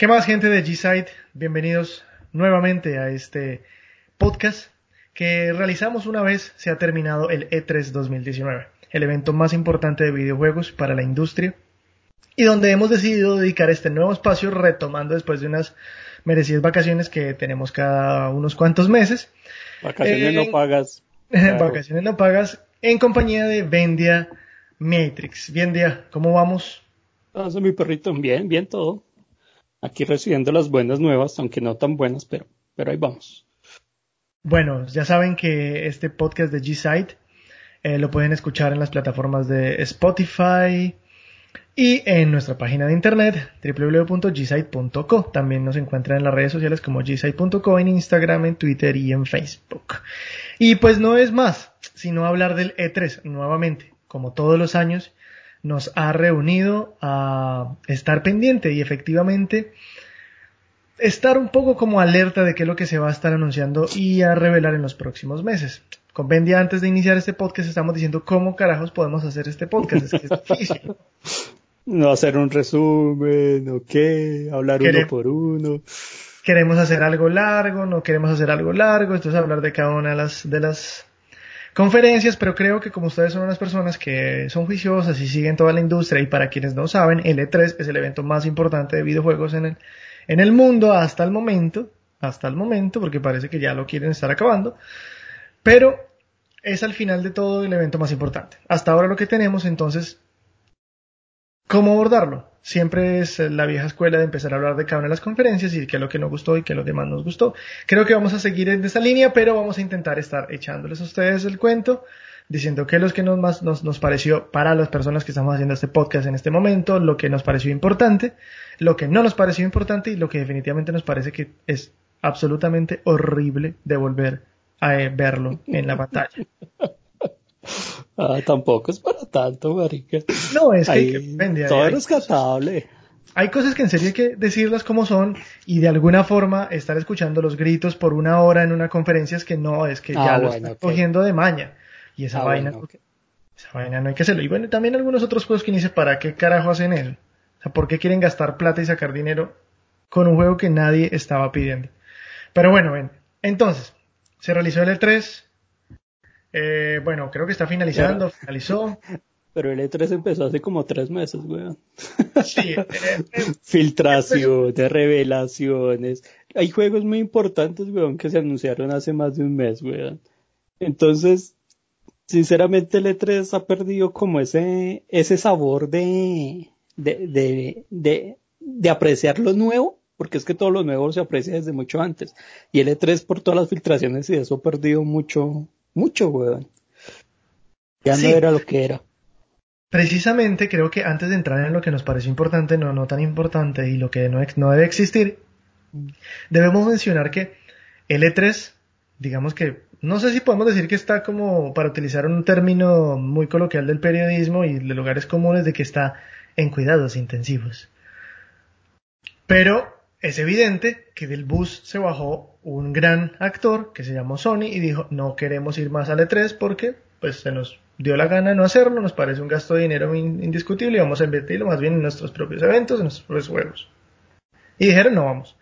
¿Qué más gente de G-Site? Bienvenidos nuevamente a este podcast que realizamos una vez se ha terminado el E3 2019, el evento más importante de videojuegos para la industria y donde hemos decidido dedicar este nuevo espacio retomando después de unas merecidas vacaciones que tenemos cada unos cuantos meses. Vacaciones no pagas. Vacaciones no pagas en compañía de Vendia Matrix. Vendia, ¿cómo vamos? Ah, mi perrito, bien, bien todo aquí recibiendo las buenas nuevas, aunque no tan buenas, pero, pero ahí vamos. Bueno, ya saben que este podcast de G-Site eh, lo pueden escuchar en las plataformas de Spotify y en nuestra página de internet www.gsite.co. También nos encuentran en las redes sociales como gsite.co, en Instagram, en Twitter y en Facebook. Y pues no es más, sino hablar del E3 nuevamente, como todos los años nos ha reunido a estar pendiente y efectivamente estar un poco como alerta de qué es lo que se va a estar anunciando y a revelar en los próximos meses. Con Bendy antes de iniciar este podcast estamos diciendo cómo carajos podemos hacer este podcast. Es que es difícil. No hacer un resumen, o qué, hablar uno por uno. Queremos hacer algo largo, no queremos hacer algo largo, entonces hablar de cada una de las, de las conferencias, pero creo que como ustedes son unas personas que son juiciosas y siguen toda la industria y para quienes no saben, el E3 es el evento más importante de videojuegos en el, en el mundo hasta el momento, hasta el momento, porque parece que ya lo quieren estar acabando, pero es al final de todo el evento más importante. Hasta ahora lo que tenemos, entonces, ¿cómo abordarlo? Siempre es la vieja escuela de empezar a hablar de cada una de las conferencias y qué es lo que nos gustó y qué es lo que más nos gustó. Creo que vamos a seguir en esa línea, pero vamos a intentar estar echándoles a ustedes el cuento, diciendo qué es lo que nos, más nos, nos pareció para las personas que estamos haciendo este podcast en este momento, lo que nos pareció importante, lo que no nos pareció importante y lo que definitivamente nos parece que es absolutamente horrible de volver a eh, verlo en la pantalla. Ah, tampoco es para tanto, marica. No, es que, todo es rescatable. Hay cosas que en serio hay que decirlas como son y de alguna forma estar escuchando los gritos por una hora en una conferencia es que no, es que ya ah, lo están cogiendo de maña. Y esa ah, vaina, esa vaina no hay que hacerlo. Y bueno, también algunos otros juegos que ni sé para qué carajo hacen eso. O sea, ¿por qué quieren gastar plata y sacar dinero con un juego que nadie estaba pidiendo? Pero bueno, ven. Entonces, se realizó el E3, eh, bueno, creo que está finalizando, finalizó. Pero el E3 empezó hace como tres meses, weón. Sí. Eh, eh, Filtraciones, revelaciones. Hay juegos muy importantes, weón, que se anunciaron hace más de un mes, weón. Entonces, sinceramente el E3 ha perdido como ese, ese sabor de, de, de, de, de apreciar lo nuevo porque es que todo lo nuevo se aprecia desde mucho antes. Y el E3 por todas las filtraciones y eso ha perdido mucho, mucho, weón. Ya no era lo que era. Precisamente creo que antes de entrar en lo que nos pareció importante, no, no tan importante y lo que no, no debe existir, debemos mencionar que el E3, digamos que, no sé si podemos decir que está como, para utilizar un término muy coloquial del periodismo y de lugares comunes, de que está en cuidados intensivos. Pero es evidente que del bus se bajó un gran actor que se llamó Sony y dijo no queremos ir más al E3 porque pues se nos dio la gana no hacerlo, nos parece un gasto de dinero indiscutible y vamos a invertirlo más bien en nuestros propios eventos, en nuestros propios juegos. Y dijeron no vamos.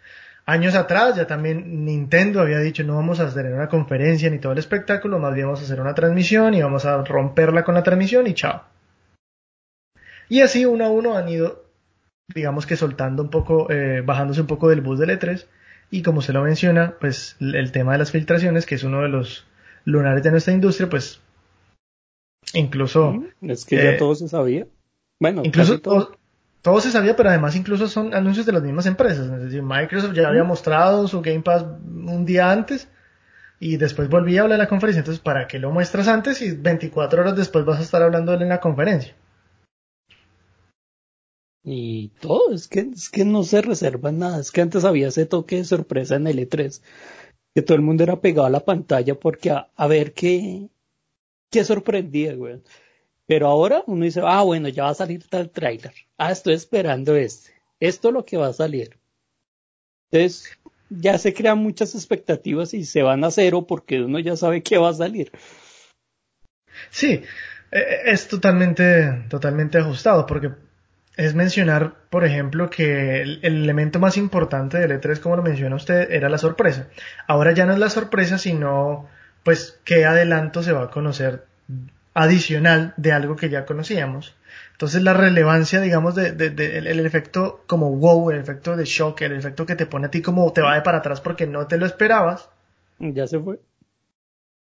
Años atrás ya también Nintendo había dicho no vamos a hacer una conferencia ni todo el espectáculo, más bien vamos a hacer una transmisión y vamos a romperla con la transmisión y chao. Y así uno a uno han ido digamos que soltando un poco, eh, bajándose un poco del bus del E3 y como se lo menciona, pues el tema de las filtraciones, que es uno de los lunares de nuestra industria, pues incluso... Es que ya eh, todo se sabía. Bueno, incluso todo. todo. se sabía, pero además incluso son anuncios de las mismas empresas. Es decir, Microsoft ya había mostrado su Game Pass un día antes y después volvía a hablar en la conferencia. Entonces, ¿para qué lo muestras antes y 24 horas después vas a estar hablando de él en la conferencia? Y todo, es que, es que no se reserva nada. Es que antes había ese toque de sorpresa en el E3, que todo el mundo era pegado a la pantalla porque a, ver qué, qué sorprendía, güey. Pero ahora uno dice, ah, bueno, ya va a salir tal trailer. Ah, estoy esperando este. Esto es lo que va a salir. Entonces, ya se crean muchas expectativas y se van a cero porque uno ya sabe qué va a salir. Sí, e, e, es totalmente, totalmente ajustado porque es mencionar, por ejemplo, que el, elemento más importante del E3, como lo menciona usted, era la sorpresa. Ahora ya no es la sorpresa, sino pues qué adelanto se va a conocer adicional de algo que ya conocíamos. Entonces la relevancia, digamos, de, el, efecto como wow, el efecto de shock, el efecto que te pone a ti como te va de para atrás porque no te lo esperabas. Ya se fue.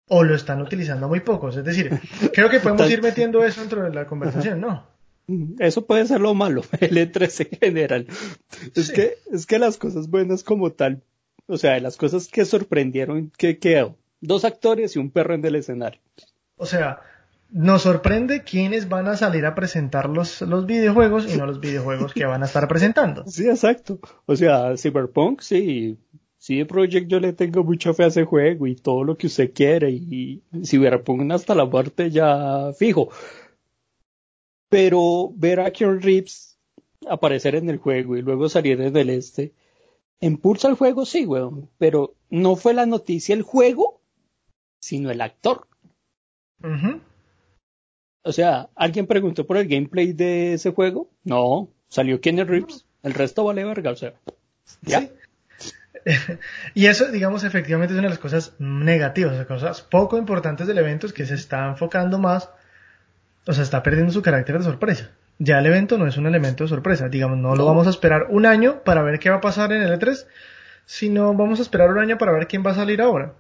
O lo están utilizando muy pocos. Es decir, creo que podemos ir metiendo eso dentro de la conversación, ¿no? Eso puede ser lo malo, el E3 en general. Es que, es que las cosas buenas como tal, o sea, las cosas que sorprendieron, que quedó? Dos actores y un perro en el escenario. O sea, nos sorprende quiénes van a salir a presentar los, los videojuegos y no los videojuegos que van a estar presentando. Sí, exacto. O sea, Cyberpunk, sí, sí, Project yo le tengo mucha fe a ese juego y todo lo que usted quiere y, Cyberpunk hasta la muerte ya fijo. Pero ver a Keanu Reeves aparecer en el juego y luego salir en el este, impulsa el juego, sí, weón, pero no fue la noticia el juego, sino el actor. O sea, ¿alguien preguntó por el gameplay de ese juego? No, salió Kenny Reeves, el resto vale verga, o sea, ya. y eso, digamos, efectivamente es una de las cosas negativas, las cosas poco importantes del evento es que se está enfocando más, o sea, está perdiendo su carácter de sorpresa. Ya el evento no es un elemento de sorpresa, digamos, no, lo vamos a esperar un año para ver qué va a pasar en el E3, sino vamos a esperar un año para ver quién va a salir ahora.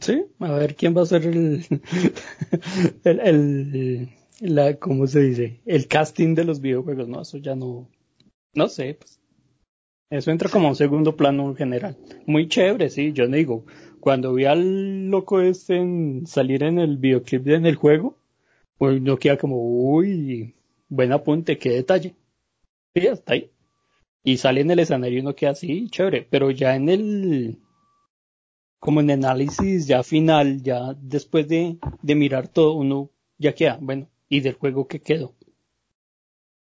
Sí, a ver quién va a ser el, el, el, la, ¿cómo se dice? El casting de los videojuegos, no, eso ya no, no sé, pues. Eso entra como un segundo plano en general. Muy chévere, sí, yo digo, cuando vi al loco este en salir en el videoclip en el juego, pues no queda como, uy, buen apunte, qué detalle. Sí, hasta ahí. Y sale en el escenario y uno queda así, chévere, pero ya en el, como en análisis ya final, ya después de, de mirar todo, uno ya queda, bueno, ¿y del juego qué quedó?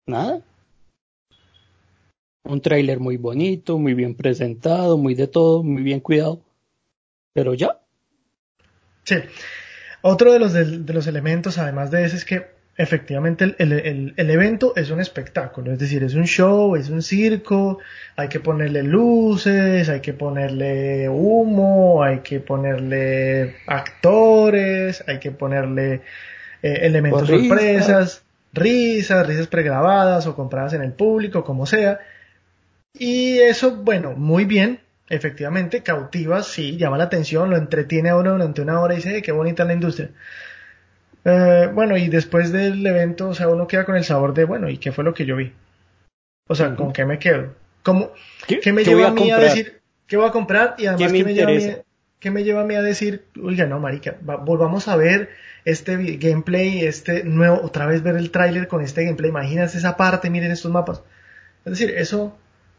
Nada. Un tráiler muy bonito, muy bien presentado, muy de todo, muy bien cuidado, pero ya. Sí. Otro de los, de los elementos, además de ese, es que efectivamente el, evento es un espectáculo, es decir, es un show, es un circo, hay que ponerle luces, hay que ponerle humo, hay que ponerle actores, hay que ponerle eh, elementos sorpresas, risas, risas pregrabadas o compradas en el público, como sea. Y eso, bueno, muy bien, efectivamente, cautiva, sí, llama la atención, lo entretiene a uno durante una hora y dice, qué bonita la industria. Eh, bueno, y después del evento, o sea, uno queda con el sabor de, bueno, ¿y qué fue lo que yo vi? O sea, ¿con qué me quedo? ¿Cómo, ¿Qué, me lleva a, mí a decir qué voy a comprar? Y además, ¿qué me, lleva a mí, ¿qué me lleva a mí a decir, oiga, no, marica, volvamos a ver este gameplay, este nuevo, otra vez ver el tráiler con este gameplay, imagínense esa parte, miren estos mapas. Es decir, eso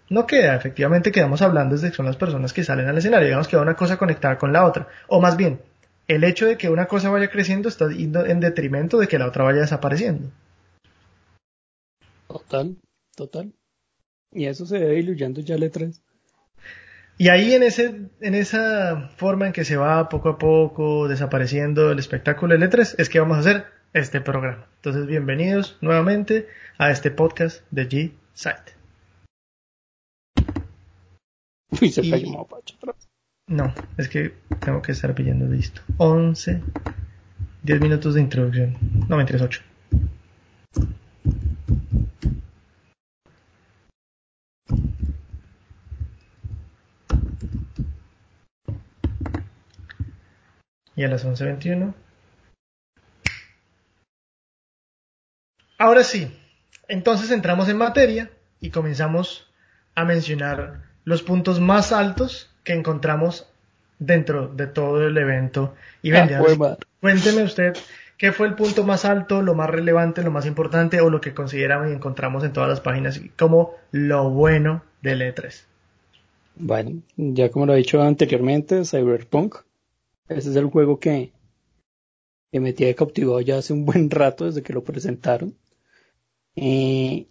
no queda, efectivamente quedamos hablando desde que son las personas que salen al escenario, digamos que va una cosa conectada con la otra, o más bien, el hecho de que una cosa vaya creciendo está en detrimento de que la otra vaya desapareciendo. Total, total. Y eso se ve diluyendo ya letras. Y ahí en, ese, en esa forma en que se va poco a poco desapareciendo el espectáculo de letras es que vamos a hacer este programa. Entonces, bienvenidos nuevamente a este podcast de G-Site. Y se cayó no, es que tengo que estar pidiendo listo. 11, 10 minutos de introducción. No, me 8. Y a las 11.21. Ahora sí, entonces entramos en materia y comenzamos a mencionar los puntos más altos que encontramos dentro de todo el evento. Y ah, cuénteme usted qué fue el punto más alto, lo más relevante, lo más importante o lo que consideramos y encontramos en todas las páginas como lo bueno del E3. Bueno, ya como lo he dicho anteriormente, Cyberpunk. Ese es el juego que, que me tiene cautivado ya hace un buen rato desde que lo presentaron. y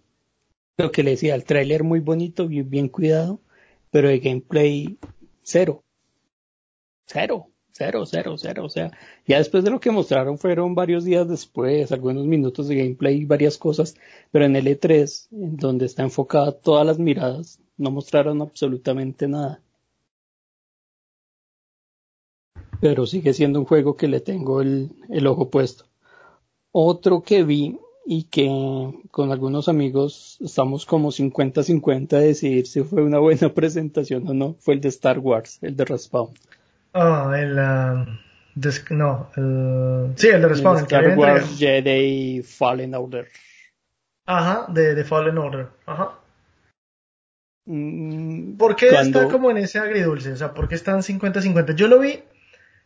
lo que le decía, el tráiler muy bonito, bien, bien cuidado, pero el gameplay cero. Cero. cero, cero, cero. O sea, ya después de lo que mostraron fueron varios días después, algunos minutos de gameplay, varias cosas, pero en el E3, en donde está enfocada todas las miradas, no mostraron absolutamente nada. Pero sigue siendo un juego que le tengo el, el ojo puesto. Otro que vi y que con algunos amigos estamos como 50-50 a decidir si fue una buena presentación o no, fue el de Star Wars, el de Respawn. Ah, el... Um, no, el, sí, el de Respawn. El Star Wars Jedi Fallen Order. Ajá, de, de Fallen Order. Ajá. Mm, ¿Por qué está como en ese agridulce? O sea, ¿por qué están 50-50? Yo lo vi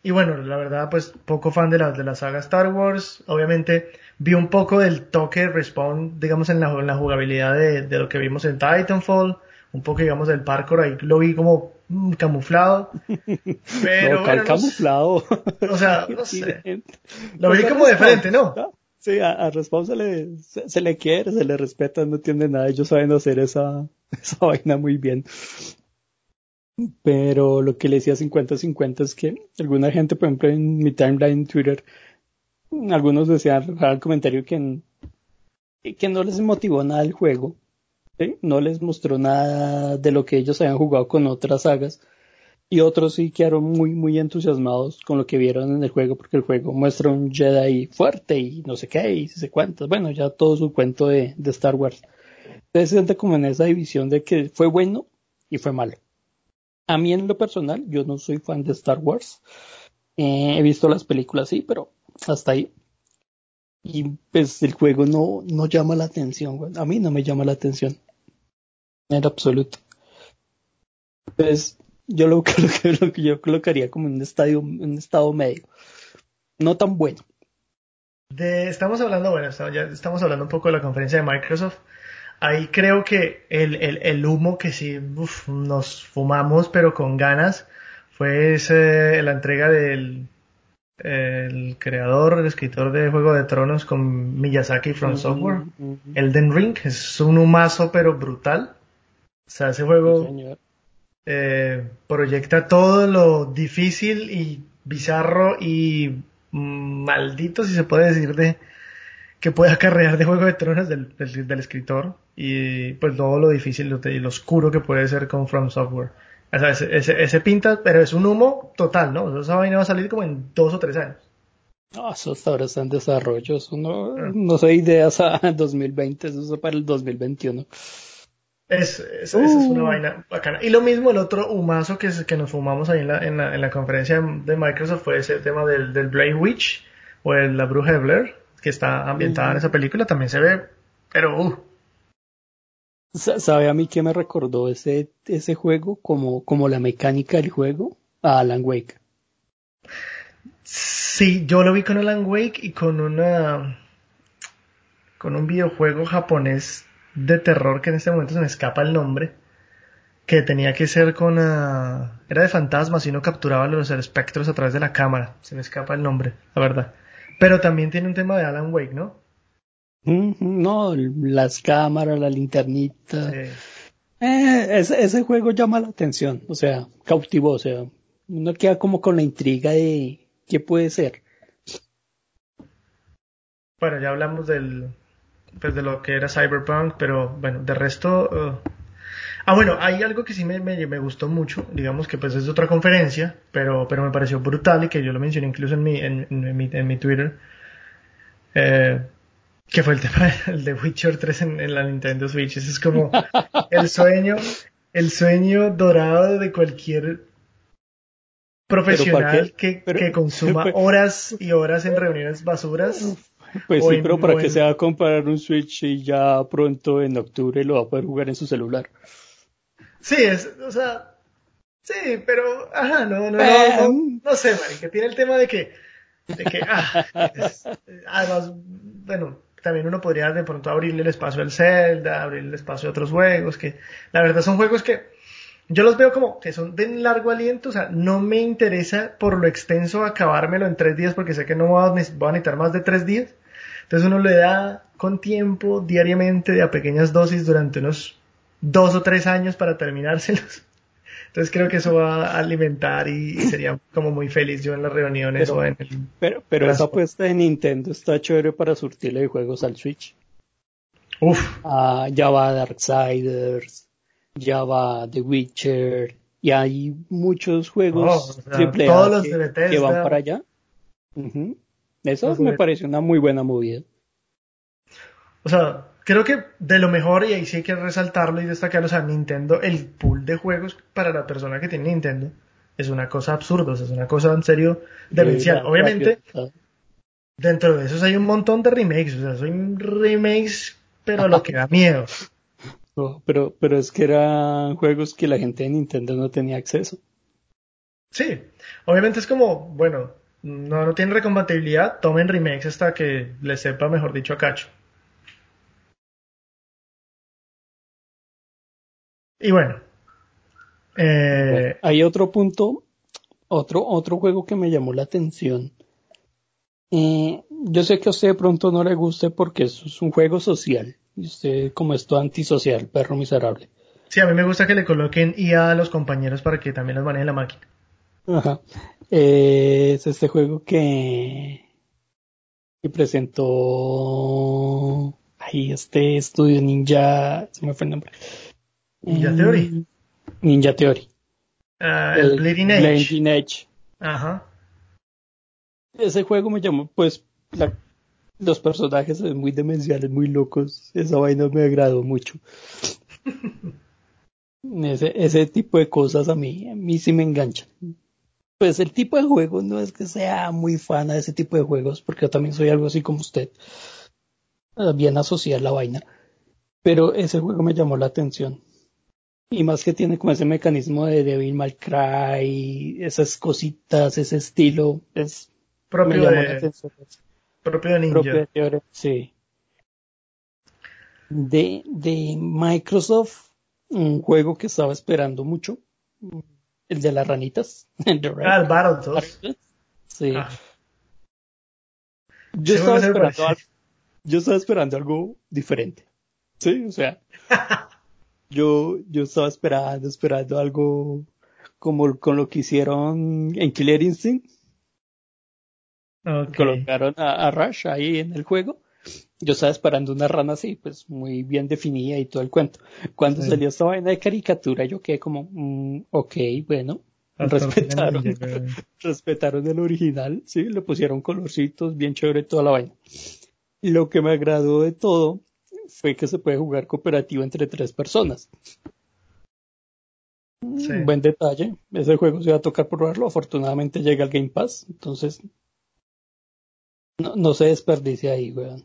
y bueno, la verdad, pues poco fan de la, de la saga Star Wars. Obviamente vi un poco del toque Respawn, digamos, en la, en la jugabilidad de, de, lo que vimos en Titanfall. Un poco, digamos, del parkour ahí lo vi como mm, camuflado. Pero no, camuflado. o sea, no sé. Lo vi como de frente, ¿no? Sí, a, a Respawn se le, se, le quiere, se le respeta, no entiende nada. Ellos saben hacer esa, esa vaina muy bien. Pero lo que le decía 50-50 es que alguna gente, por ejemplo, en mi timeline en Twitter, algunos decían el comentario que, que no les motivó nada el juego, no les mostró nada de lo que ellos habían jugado con otras sagas, y otros sí quedaron muy, muy entusiasmados con lo que vieron en el juego, porque el juego muestra un Jedi fuerte y no sé qué, y se cuántas, bueno, ya todo su cuento de, de Star Wars. Entonces se siente como en esa división de que fue bueno y fue malo. A mí en lo personal, yo no soy fan de Star Wars. Eh, he visto las películas, sí, pero hasta ahí. Y pues el juego no, no llama la atención, A mí no me llama la atención. En absoluto. Pues yo lo, lo, que yo colocaría como un estadio, un estado medio. No tan bueno. De, estamos hablando, bueno, ya estamos hablando un poco de la conferencia de Microsoft ahí creo que el, el, el humo que sí nos fumamos, pero con ganas, fue ese, la entrega del el creador, el escritor de Juego de Tronos con Miyazaki from Software. Elden Ring es un humazo, pero brutal. O sea, ese juego eh, proyecta todo lo difícil y bizarro y maldito, si se puede decir, de que puede acarrear de Juego de Tronos del, del escritor y pues todo lo difícil y lo oscuro que puede ser con From Software. O sea, ese, ese, pinta, pero es un humo total, ¿no? esa vaina va a salir como en dos o tres años. No, eso hasta ahora está en desarrollo, eso no, ah. no sé ideas a 2020, eso es para el 2021. Es, es, es una uh. vaina bacana. Y lo mismo el otro humazo que, que nos fumamos ahí en la, en la, en la conferencia de Microsoft fue ese tema del, del Blade Witch o el, la Bruja de Blair, que está ambientada en esa película, también se ve, pero uh, ¿Sabe a mí qué me recordó ese, ese juego como, como la mecánica del juego? A Alan Wake. Sí, yo lo vi con Alan Wake y con una con un videojuego japonés de terror que en este momento se me escapa el nombre que tenía que ser con era de fantasmas y uno capturaba los espectros a través de la cámara se me escapa el nombre la verdad pero también tiene un tema de Alan Wake no no, las cámaras, la linternita. Eh, ese, juego llama la atención, o sea, cautivó, o sea, uno queda como con la intriga de qué puede ser. Bueno, ya hablamos del, pues de lo que era Cyberpunk, pero bueno, de resto, uh, ah bueno, hay algo que sí me, me, gustó mucho, digamos que pues es otra conferencia, pero, pero me pareció brutal y que yo lo mencioné incluso en mi, en, en mi, en mi Twitter. Eh, que fue el tema del de Witcher 3 en, la Nintendo Switch. Ese es como el sueño, el sueño dorado de cualquier profesional que, que, consuma horas y horas en reuniones basuras. Pues sí, pero para que se va a comprar un Switch y ya pronto en octubre lo va a poder jugar en su celular. Sí, es, o sea, sí, pero, ajá, no, no, no, no, no sé, que tiene el tema de que, de que, ah, además, bueno, también uno podría de pronto abrirle el espacio al Zelda, abrirle el espacio a otros juegos, que la verdad son juegos que yo los veo como que son de largo aliento, o sea, no me interesa por lo extenso acabármelo en tres días porque sé que no voy a, necesitar más de tres días. Entonces uno le da con tiempo, diariamente, de a pequeñas dosis durante unos dos o tres años para terminárselos. Entonces creo que eso va a alimentar y, sería como muy feliz yo en las reuniones pero, o en el... Pero, pero esa apuesta de Nintendo está chévere para surtirle de juegos al Switch. Uf. Ah, ya va Darksiders, ya va The Witcher, y hay muchos juegos Oh, o sea, triple todos A los que, de Bethesda. que van para allá. Eso me parece una muy buena movida. O sea, creo que de lo mejor, y ahí sí hay que resaltarlo y destacarlo, o sea, Nintendo, el pool de juegos para la persona que tiene Nintendo es una cosa absurda, o sea, es una cosa en serio demencial. Obviamente, rápido, dentro de esos hay un montón de remakes, o sea, son remakes, pero lo que da miedo. No, pero, pero es que eran juegos que la gente de Nintendo no tenía acceso. Sí, obviamente es como, bueno, no, no tienen recompatibilidad, tomen remakes hasta que les sepa, mejor dicho, a cacho. Y bueno, eh, Hay otro punto, otro, otro juego que me llamó la atención. Eh, yo sé que a usted de pronto no le guste porque es un juego social. Y usted, como esto antisocial, perro miserable. sí, a mí me gusta que le coloquen IA a los compañeros para que también los maneje la máquina. Ajá. Eh, es este juego que, que presentó ahí este estudio Ninja, se me fue el nombre. Ninja Eh, Theory. Ninja Theory. Ah, el Bleeding Edge. Bleeding Edge. Ajá. Ese juego me llamó, pues, la- los personajes son muy demenciales, muy locos. Esa vaina me agradó mucho. Ese, ese tipo de cosas a mí, a mí sí me enganchan. Pues el tipo de juego no es que sea muy fan de ese tipo de juegos, porque yo también soy algo así como usted. eh, Bien asociar la vaina. Pero ese juego me llamó la atención. Y más que tiene como ese mecanismo de Devil May Cry, esas cositas, ese estilo, es, Propio de, propio de Ninja. Propio de Theory, sí. De, de Microsoft, un juego que estaba esperando mucho, el de las ranitas. The Ah, el Battletoads. Sí. Ah, Yo estaba esperando algo, yo estaba esperando algo diferente. Sí, o sea, yo, yo estaba esperando, esperando algo como con lo que hicieron en Killer Instinct. ok. colocaron a, a Rush ahí en el juego. Yo estaba esperando una rana así, pues muy bien definida y todo el cuento. Cuando Sí. salió esta vaina de caricatura, yo quedé como, mm, ok, bueno, Hasta el respetaron, Ninja, güey. respetaron el original, sí, le pusieron colorcitos, bien chévere toda la vaina. Lo que me agradó de todo fue que se puede jugar cooperativo entre tres personas. Sí. Un buen detalle. Ese juego se va a tocar probarlo. Afortunadamente llega al Game Pass. Entonces, no, no se desperdicia ahí, weón.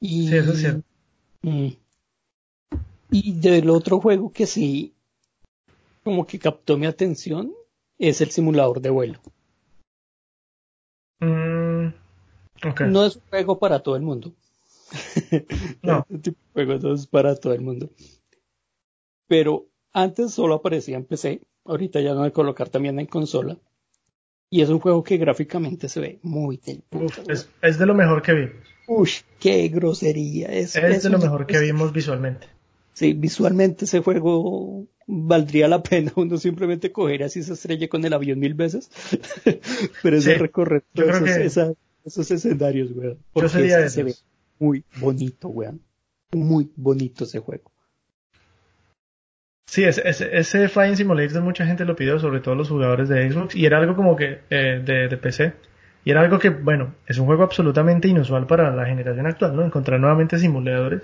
Y, Sí, eso es cierto. Mm. Y del otro juego que sí, como que captó mi atención, es el simulador de vuelo. Mm, ok. No es un juego para todo el mundo. No. Este tipo de juegos es para todo el mundo. Pero antes solo aparecía en PC, ahorita ya no hay colocar también en consola. Y es un juego que gráficamente se ve muy del puto, Uf, es, es de lo mejor que vimos. Ush, qué grosería. Es, Es de lo mejor que es- vimos visualmente. Sí, visualmente ese juego valdría la pena uno simplemente coger así se estrelle con el avión mil veces. Pero ese Sí, recorrer yo todos esos, que- esa- esos escenarios, weón. Porque sería ese se de ve. Muy bonito, weón. Muy bonito ese juego. Sí, ese, ese, ese Flying Simulator mucha gente lo pidió, sobre todo los jugadores de Xbox, y era algo como que eh, de, de PC. Y era algo que, bueno, es un juego absolutamente inusual para la generación actual, ¿no? Encontrar nuevamente simuladores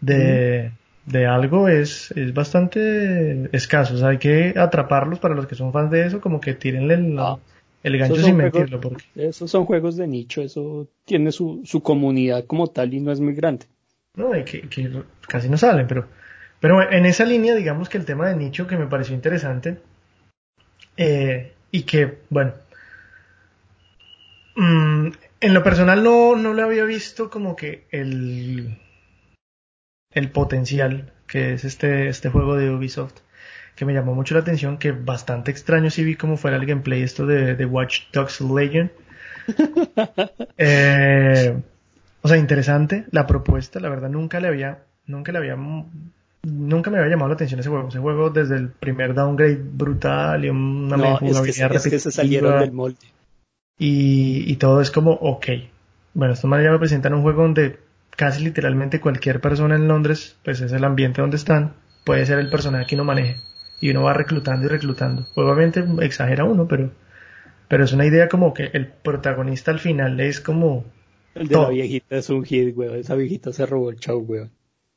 de, de algo es, es bastante escaso. O sea, hay que atraparlos para los que son fans de eso, como que tírenle el, Ah, el gancho sin juegos- mentirlo, porque Esos son juegos de nicho, eso tiene su, su comunidad como tal y no es muy grande. No, y que, que casi no salen, pero, pero en esa línea, digamos que el tema de nicho que me pareció interesante, eh, y que, bueno, mm, en lo personal no, no le había visto como que el, el potencial que es este, este juego de Ubisoft, que me llamó mucho la atención, que bastante extraño si vi cómo fuera el gameplay esto de, de Watch Dogs Legion. Eh, o sea, interesante la propuesta, la verdad nunca le había, nunca le había nunca me había llamado la atención ese juego. Ese juego desde el primer downgrade brutal y una no, es que, es que se salieron del molde. Y, y todo es como, ok. Bueno, esta manera me presentan un juego donde casi literalmente cualquier persona en Londres, pues es el ambiente donde están, puede ser el personaje que uno maneje. Y uno va reclutando y reclutando. Obviamente exagera uno, pero, pero es una idea como que el protagonista al final es como... El de la viejita es un hit, weón. Esa viejita se robó el show, weón.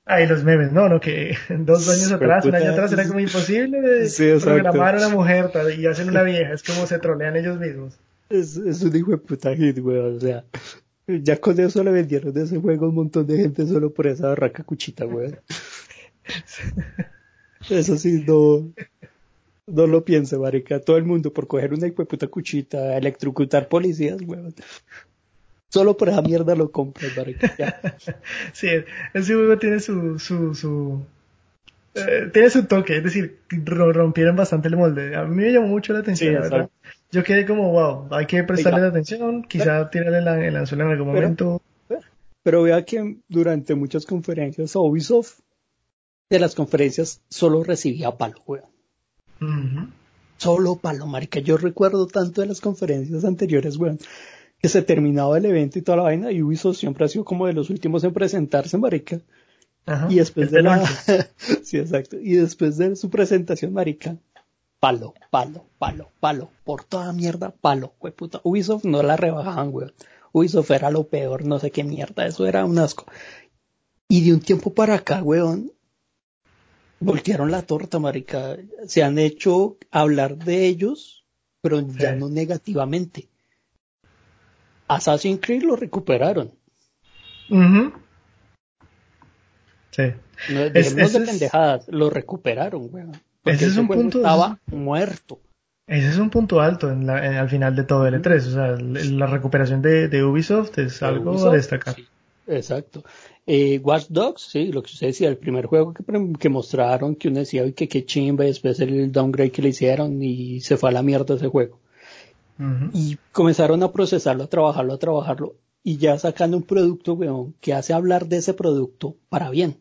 Ay, los memes, no, no, que dos años atrás, un año atrás era como imposible de programar a una mujer y hacen una vieja, es como se trolean ellos mismos. Es, es un hijo de puta hit, weón, o sea, ya con eso le vendieron de ese juego un montón de gente solo por esa barraca cuchita, weón. Eso sí, no, no lo piense, marica. Todo el mundo por coger una puta cuchita, electrocutar policías, weón. Solo por esa mierda lo compra, marica. sí, ese juego tiene su, su, su, eh, tiene su toque, es decir, rompieron bastante el molde. A mí me llamó mucho la atención, la verdad. Yo quedé como, wow, hay que prestarle atención, quizá tirarle el anzuelo en algún momento. Pero vea que durante muchas conferencias Ubisoft de las conferencias solo recibía palo, weón. Solo palo, marica. Yo recuerdo tanto de las conferencias anteriores, weón, que se terminaba el evento y toda la vaina y Ubisoft siempre ha sido como de los últimos en presentarse, marica. y después de la... sí, exacto. Y después de su presentación, marica, palo, palo, palo, palo, por toda mierda, palo, güey puta. Ubisoft no la rebajaban, güey. Ubisoft era lo peor, no sé qué mierda, eso era un asco. Y de un tiempo para acá, weón, voltearon la torta, marica. Se han hecho hablar de ellos, pero ya no negativamente. Assassin's Creed lo recuperaron. Sí. No, es, de pendejadas, lo recuperaron, weón. Ese es un punto. Estaba muerto. Ese es un punto alto en al final de todo el E3. O sea, la recuperación de, Ubisoft es algo a destacar. exacto. Eh, Watch Dogs, sí, lo que usted decía, el primer juego que, que mostraron, que uno decía, que qué chimba, y después el downgrade que le hicieron y se fue a la mierda ese juego. Y comenzaron a procesarlo, a trabajarlo, a trabajarlo, y ya sacando un producto, weón, que hace hablar de ese producto para bien.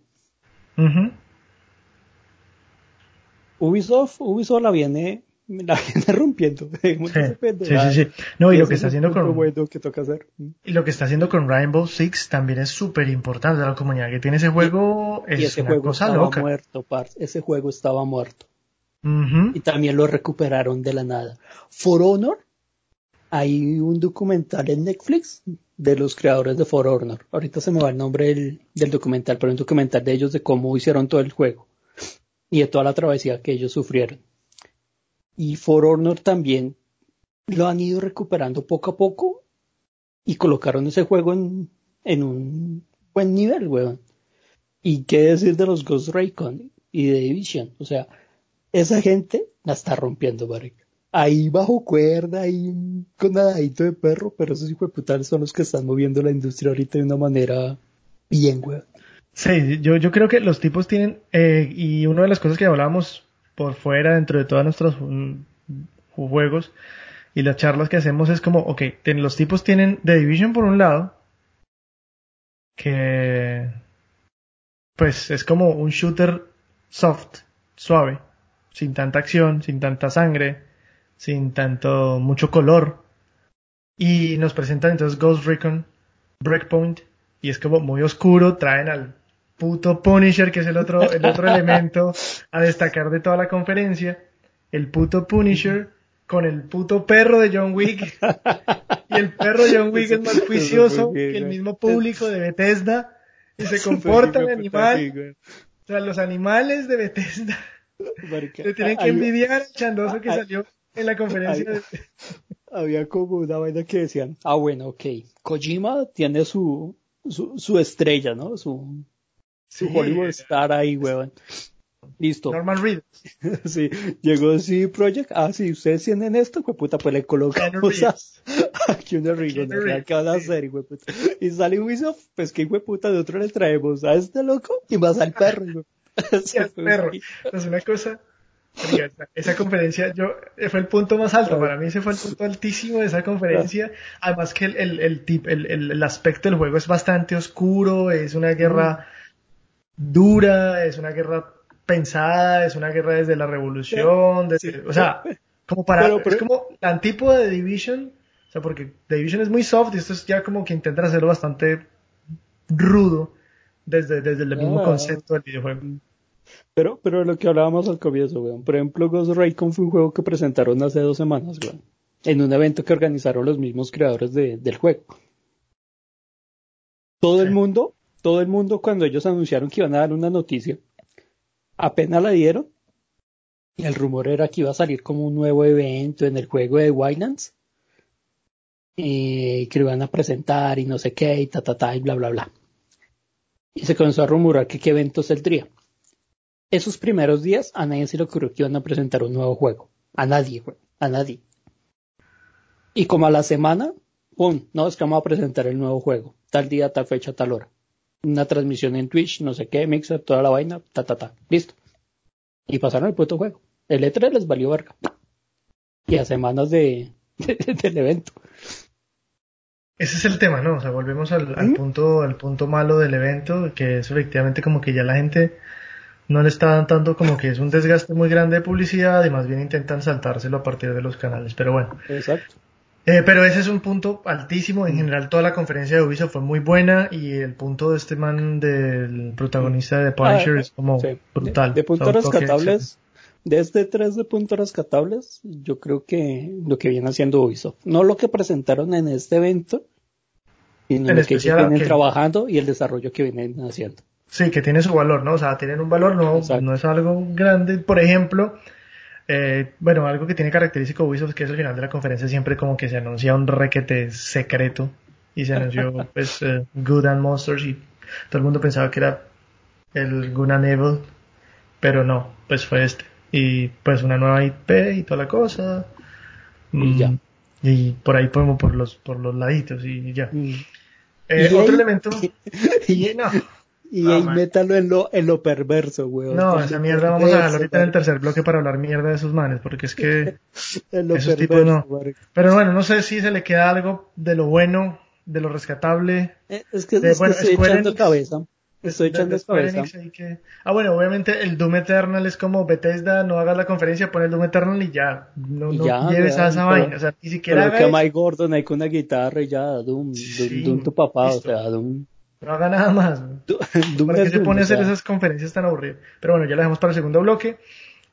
Ubisoft, Ubisoft la viene, la viene rompiendo. Sí, sí, sí, No, y lo que está haciendo con que toca hacer. Y lo que está haciendo con Rainbow Six también es súper importante. La comunidad que tiene ese juego es ese una juego cosa estaba loca. muerto, Ese juego estaba muerto. Y también lo recuperaron de la nada. For Honor, hay un documental en Netflix de los creadores de For Honor. Ahorita se me va el nombre del, del documental, pero un documental de ellos de cómo hicieron todo el juego y de toda la travesía que ellos sufrieron. Y For Honor también lo han ido recuperando poco a poco y colocaron ese juego en, en un buen nivel, weón. Y qué decir de los Ghost Recon y de Division. O sea, esa gente la está rompiendo, marica. Ahí bajo cuerda, ahí con nadadito de perro, pero esos hijos de puta son los que están moviendo la industria ahorita de una manera bien, weón. Sí, yo, yo creo que los tipos tienen, eh, y una de las cosas que hablábamos por fuera dentro de todos nuestros mm, juegos y las charlas que hacemos es como, ok, los tipos tienen The Division por un lado, que pues es como un shooter soft, suave, sin tanta acción, sin tanta sangre, sin tanto mucho color. Y nos presentan entonces Ghost Recon, Breakpoint, y es como muy oscuro, traen al puto Punisher, que es el otro, el otro elemento a destacar de toda la conferencia. El puto Punisher con el puto perro de John Wick. Y el perro de John Wick es más juicioso que el mismo público de Bethesda y se comporta el animal. O sea, los animales de Bethesda le tienen que envidiar al chandoso que salió en la conferencia. Había como una vaina que decían, ah bueno, ok, Kojima tiene su, su, su estrella, ¿no? Su, su Hollywood Star ahí, weón. Listo. Normal Reed. sí, llegó sí Project. Ah, sí, ustedes tienen esto, güey puta, pues le colocamos a, a Keanu Reeves, ¿no? ¿Qué van a hacer, güey puta? Y sale Ubisoft, pues qué güey puta, de otro le traemos a este loco y más al perro, güey. sí, al perro. Es una cosa. Esa conferencia yo fue el punto más alto para mí ese fue el punto altísimo de esa conferencia además que el, el, el, tip, el, el, aspecto del juego es bastante oscuro es una guerra dura, es una guerra pensada, es una guerra desde la revolución, desde, o sea, como para, es como la antípoda de Division, o sea, porque The Division es muy soft y esto es ya como que intentan hacerlo bastante rudo desde, desde el mismo ah. concepto del videojuego. Pero, pero lo que hablábamos al comienzo, weón. Por ejemplo, Ghost Recon fue un juego que presentaron hace dos semanas, weón. En un evento que organizaron los mismos creadores de, del juego. Todo el mundo, todo el mundo cuando ellos anunciaron que iban a dar una noticia, apenas la dieron. Y el rumor era que iba a salir como un nuevo evento en el juego de Wildlands. Y que lo iban a presentar y no sé qué, y ta, ta, ta, y bla, bla, bla. Y se comenzó a rumorar que qué evento saldría. Esos primeros días a nadie se le ocurrió que iban a presentar un nuevo juego. A nadie, A nadie. Y como a la semana, ¡pum! No, es que vamos a presentar el nuevo juego. Tal día, tal fecha, tal hora una transmisión en Twitch, no sé qué, Mixer, toda la vaina, ta, ta, ta, listo. Y pasaron el puto juego. El E3 les valió verga. Y a semanas de, del evento. Ese es el tema, ¿no? O sea, volvemos al, al, punto, al punto malo del evento, que es efectivamente como que ya la gente no le está dando como que es un desgaste muy grande de publicidad y más bien intentan saltárselo a partir de los canales. Pero bueno. Exacto. Eh, pero ese es un punto altísimo. En general, toda la conferencia de Ubisoft fue muy buena y el punto de este man del protagonista de Punisher ah, es como brutal. De, puntos rescatables, de este tres de puntos rescatables, yo creo que lo que viene haciendo Ubisoft, no lo que presentaron en este evento, sino lo que ellos vienen trabajando y el desarrollo que vienen haciendo. Sí, que tiene su valor, ¿no? O sea, tienen un valor, no, no es algo grande. Por ejemplo, eh, bueno, algo que tiene característico Ubisoft es que es al final de la conferencia siempre como que se anuncia un requete secreto y se anunció pues uh, Good and Monsters y todo el mundo pensaba que era el Good and Evil, pero no, pues fue este. Y pues una nueva IP y toda la cosa. Y ya. Mm, y por ahí podemos por los por los laditos y ya. Mm. Eh, otro elemento. y, no. Y ahí métalo en lo, en lo perverso, weón. No, esa mierda vamos a dejarlo ahorita en el tercer bloque para hablar mierda de esos manes, porque es que esos tipos no. Pero bueno, no sé si se le queda algo de lo bueno, de lo rescatable. Eh, es que, de, bueno, estoy echando cabeza. Estoy echando cabeza. Ah, bueno, obviamente el Doom Eternal es como Bethesda, no hagas la conferencia, pon el Doom Eternal y ya. No, no lleves a esa vaina. O sea, ni siquiera. Pero que Mike Gordon ahí con una guitarra y ya, Doom, Doom, tu papá, o sea, Doom. No haga nada más. ¿Para qué se pone a hacer esas conferencias tan aburridas? Pero bueno, ya la dejamos para el segundo bloque.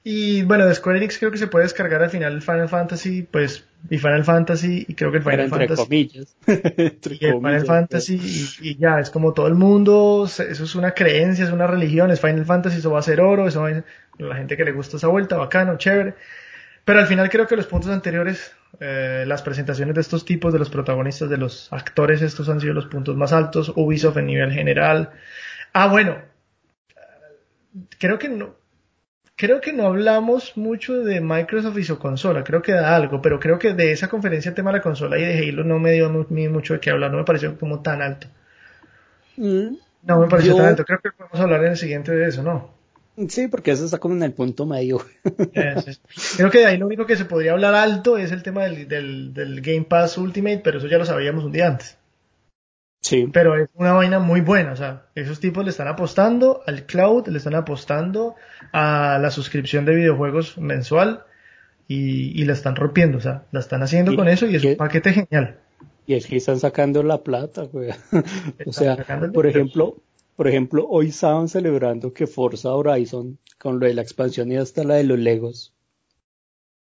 Y bueno, de Square Enix creo que se puede descargar al final Final Fantasy, pues, y Final Fantasy, y creo que el Final entre Fantasy. Comillas. y el Final Fantasy, y, ya, es como todo el mundo, eso es una creencia, es una religión, es Final Fantasy, eso va a ser oro, eso va a, la gente que le gusta esa vuelta, bacano, chévere. Pero al final creo que los puntos anteriores eh, las presentaciones de estos tipos, de los protagonistas, de los actores, estos han sido los puntos más altos. Ubisoft en nivel general. Ah, bueno. Creo que no. Creo que no hablamos mucho de Microsoft y su consola, creo que da algo, pero creo que de esa conferencia el tema de la consola y de Halo no me dio mucho de qué hablar, no me pareció como tan alto. Mm. no me pareció tan alto, creo que podemos hablar en el siguiente de eso, ¿no? Sí, porque eso está como en el punto medio. Creo que de ahí lo único que se podría hablar alto es el tema del, del, Game Pass Ultimate, pero eso ya lo sabíamos un día antes. Sí. Pero es una vaina muy buena, o sea, esos tipos le están apostando al cloud, le están apostando a la suscripción de videojuegos mensual y, y la están rompiendo, o sea, la están haciendo con eso y es un paquete genial. Y es que están sacando la plata, güey. o sea, por ejemplo, por ejemplo, hoy estaban celebrando que Forza Horizon, con lo de la expansión y hasta la de los Legos,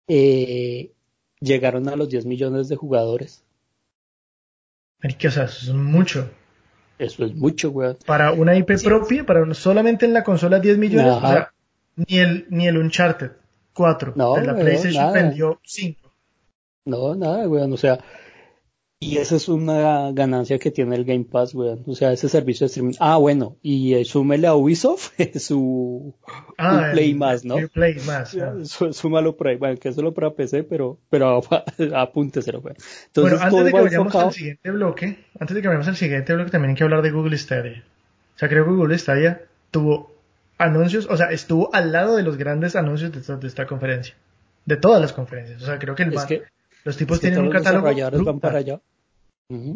eh, llegaron a los 10 millones de jugadores. que o sea, eso es mucho. Eso es mucho, weón. Para una IP propia, para solamente en la consola 10 millones, o sea, ni el, ni el Uncharted 4 no, de la PlayStation vendió 5. No, nada, weón. O sea, y esa es una ganancia que tiene el Game Pass, weón. O sea, ese servicio de streaming. Ah, bueno, y eh, súmele a Ubisoft su ah, Play más, ¿no? Play más. Súmalo por ahí. Bueno, que es solo para PC, pero, pero apúnteselo, weón. Entonces, bueno, antes de que vayamos al siguiente bloque, antes de que vayamos al siguiente bloque, también hay que hablar de Google Stadia. O sea, creo que Google Stadia tuvo anuncios, o sea, estuvo al lado de los grandes anuncios de esta, de esta conferencia. De todas las conferencias. O sea, creo que el es que los tipos tienen un catálogo. Van para allá.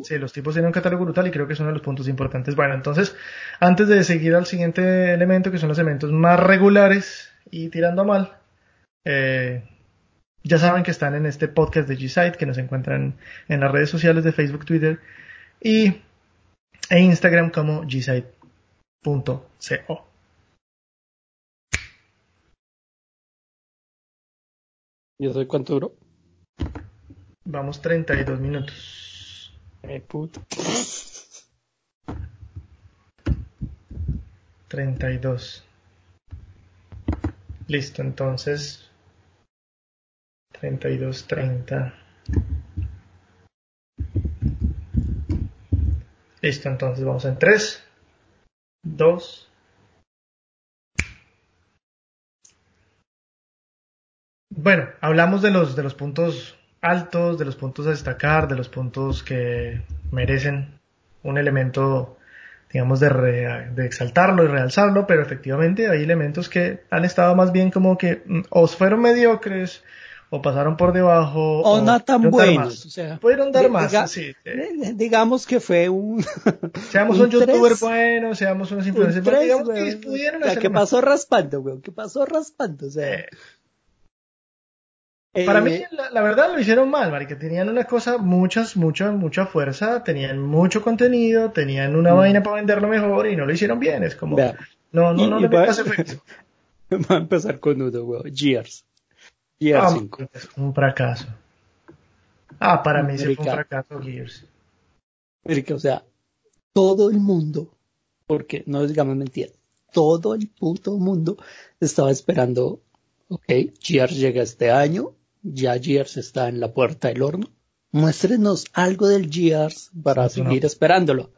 Sí, los tipos tienen un catálogo brutal y creo que es uno de los puntos importantes. Bueno, entonces, antes de seguir al siguiente elemento, que son los elementos más regulares y tirando a mal, eh, ya saben que están en este podcast de G-Site, que nos encuentran en las redes sociales de Facebook, Twitter y e Instagram como gsite.co. ¿Y eso cuánto duró? Vamos 32 minutos. Eh, puto. 32. Listo, entonces. 32, 30. Listo, entonces vamos en 3, 2. Bueno, hablamos de los, de los puntos altos, de los puntos a destacar, de los puntos que merecen un elemento, digamos, de, de exaltarlo y realzarlo, pero efectivamente hay elementos que han estado más bien como que mm, o fueron mediocres o pasaron por debajo o, no tan buenos, o sea, pudieron dar más, sí, digamos que fue un seamos un, youtuber bueno, seamos unos influencers, buenos, digamos que pudieron o sea, que pasó raspando, weón, que pasó raspando, o sea, eh, para mí, eh, la, verdad, lo hicieron mal, que Tenían una cosa, muchas, mucha, mucha fuerza, tenían mucho contenido, tenían una mm. vaina para venderlo mejor y no lo hicieron bien. Es como, no, no, no le metas efecto. Va a empezar con uno, weón. Gears. Gears 5. Ah, es un fracaso. Ah, para mí sí fue un fracaso Gears. o sea, todo el mundo, porque no digamos mentira, todo el puto mundo estaba esperando, ok, Gears llega este año, ya Gears está en la puerta del horno. Muéstrenos algo del Gears para seguir esperándolo.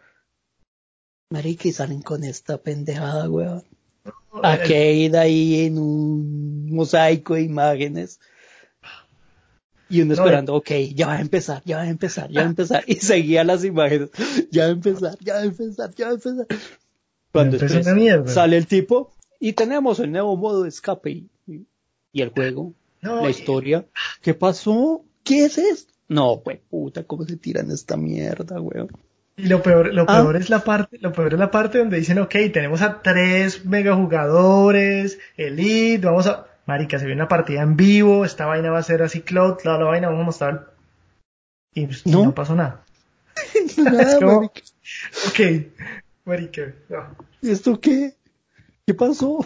Marica, y salen con esta pendejada, weón. Aquella ahí en un mosaico de imágenes. Y uno esperando, ok, ya va a empezar, ya va a empezar, ya va a empezar. Y seguía las imágenes. Ya va a empezar, ya va a empezar, ya va a empezar. Cuando sale el tipo y tenemos el nuevo modo de escape y, y el juego la historia. ¿Qué pasó? ¿Qué es esto? No, güey, puta, ¿cómo se tiran esta mierda, güey? Y lo peor, lo ah. peor es la parte, lo peor es la parte donde dicen, ok, tenemos a tres megajugadores, Elite, vamos a, marica, se viene una partida en vivo, esta vaina va a ser así cloud, toda la vaina, vamos a mostrar. Y pues, no. pasó nada. nada, marica. Ok, marica, ¿Y esto qué? ¿Qué pasó?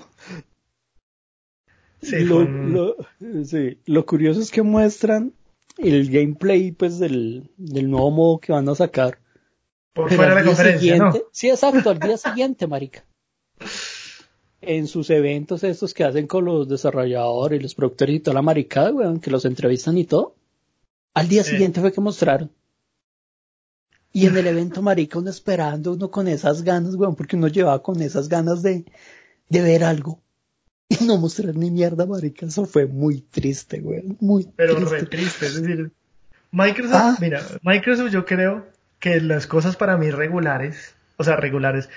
Sí, lo, sí, lo curioso es que muestran el gameplay pues del, del nuevo modo que van a sacar. Por fuera de la conferencia, ¿no? Sí, exacto, al día siguiente, marica. En sus eventos estos que hacen con los desarrolladores y los productores y toda la maricada, weón, que los entrevistan y todo. Al día siguiente fue que mostraron. Y en el evento, marica, uno esperando, uno con esas ganas, weón, porque uno llevaba con esas ganas de, de ver algo y no mostrar ni mierda, marica. Eso fue muy triste, güey. Muy Pero re triste, es decir, Microsoft, ah. mira, Microsoft yo creo que las cosas para mí regulares, o sea, regulares,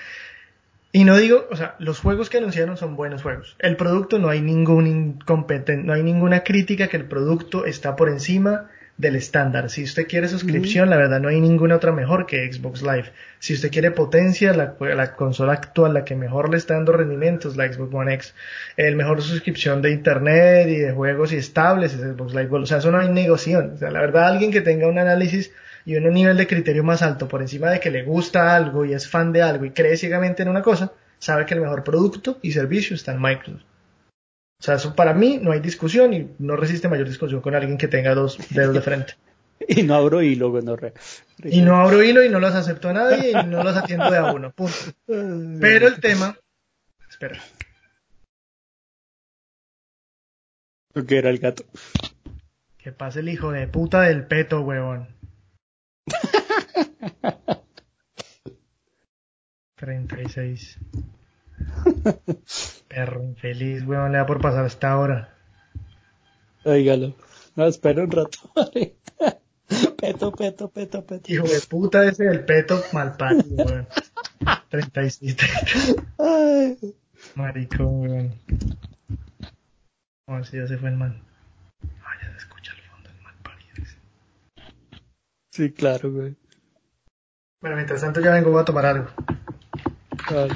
y no digo, o sea, los juegos que anunciaron son buenos juegos. El producto no hay ningún incompetente, no hay ninguna crítica que el producto está por encima del estándar. Si usted quiere suscripción, la verdad no hay ninguna otra mejor que Xbox Live. Si usted quiere potencia, la, la, consola actual, la que mejor le está dando rendimientos, la Xbox One X. El mejor suscripción de internet y de juegos y estables es Xbox Live O sea, eso no hay negociación. O sea, la verdad alguien que tenga un análisis y un nivel de criterio más alto por encima de que le gusta algo y es fan de algo y cree ciegamente en una cosa, sabe que el mejor producto y servicio está en Microsoft. O sea, eso para mí no hay discusión y no resiste mayor discusión con alguien que tenga dos dedos de frente. y no abro hilo, bueno, re, Y no abro hilo y no los acepto a nadie y no los atiendo de a uno, punto. Pero el tema... Espera. Lo que era el gato. Que pase el hijo de puta del peto, huevón. 36. Perro infeliz, weón, le da por pasar hasta ahora. Óigalo. No, espera un rato. peto, peto, peto, peto. Hijo de puta ese del peto mal parido, weón. 36, 30. Ay. Marico, weón. A ver si ya se fue el mal. Ah, ya se escucha el fondo, el mal parido. Sí, claro, güey. Bueno, mientras tanto ya vengo a tomar algo. todavía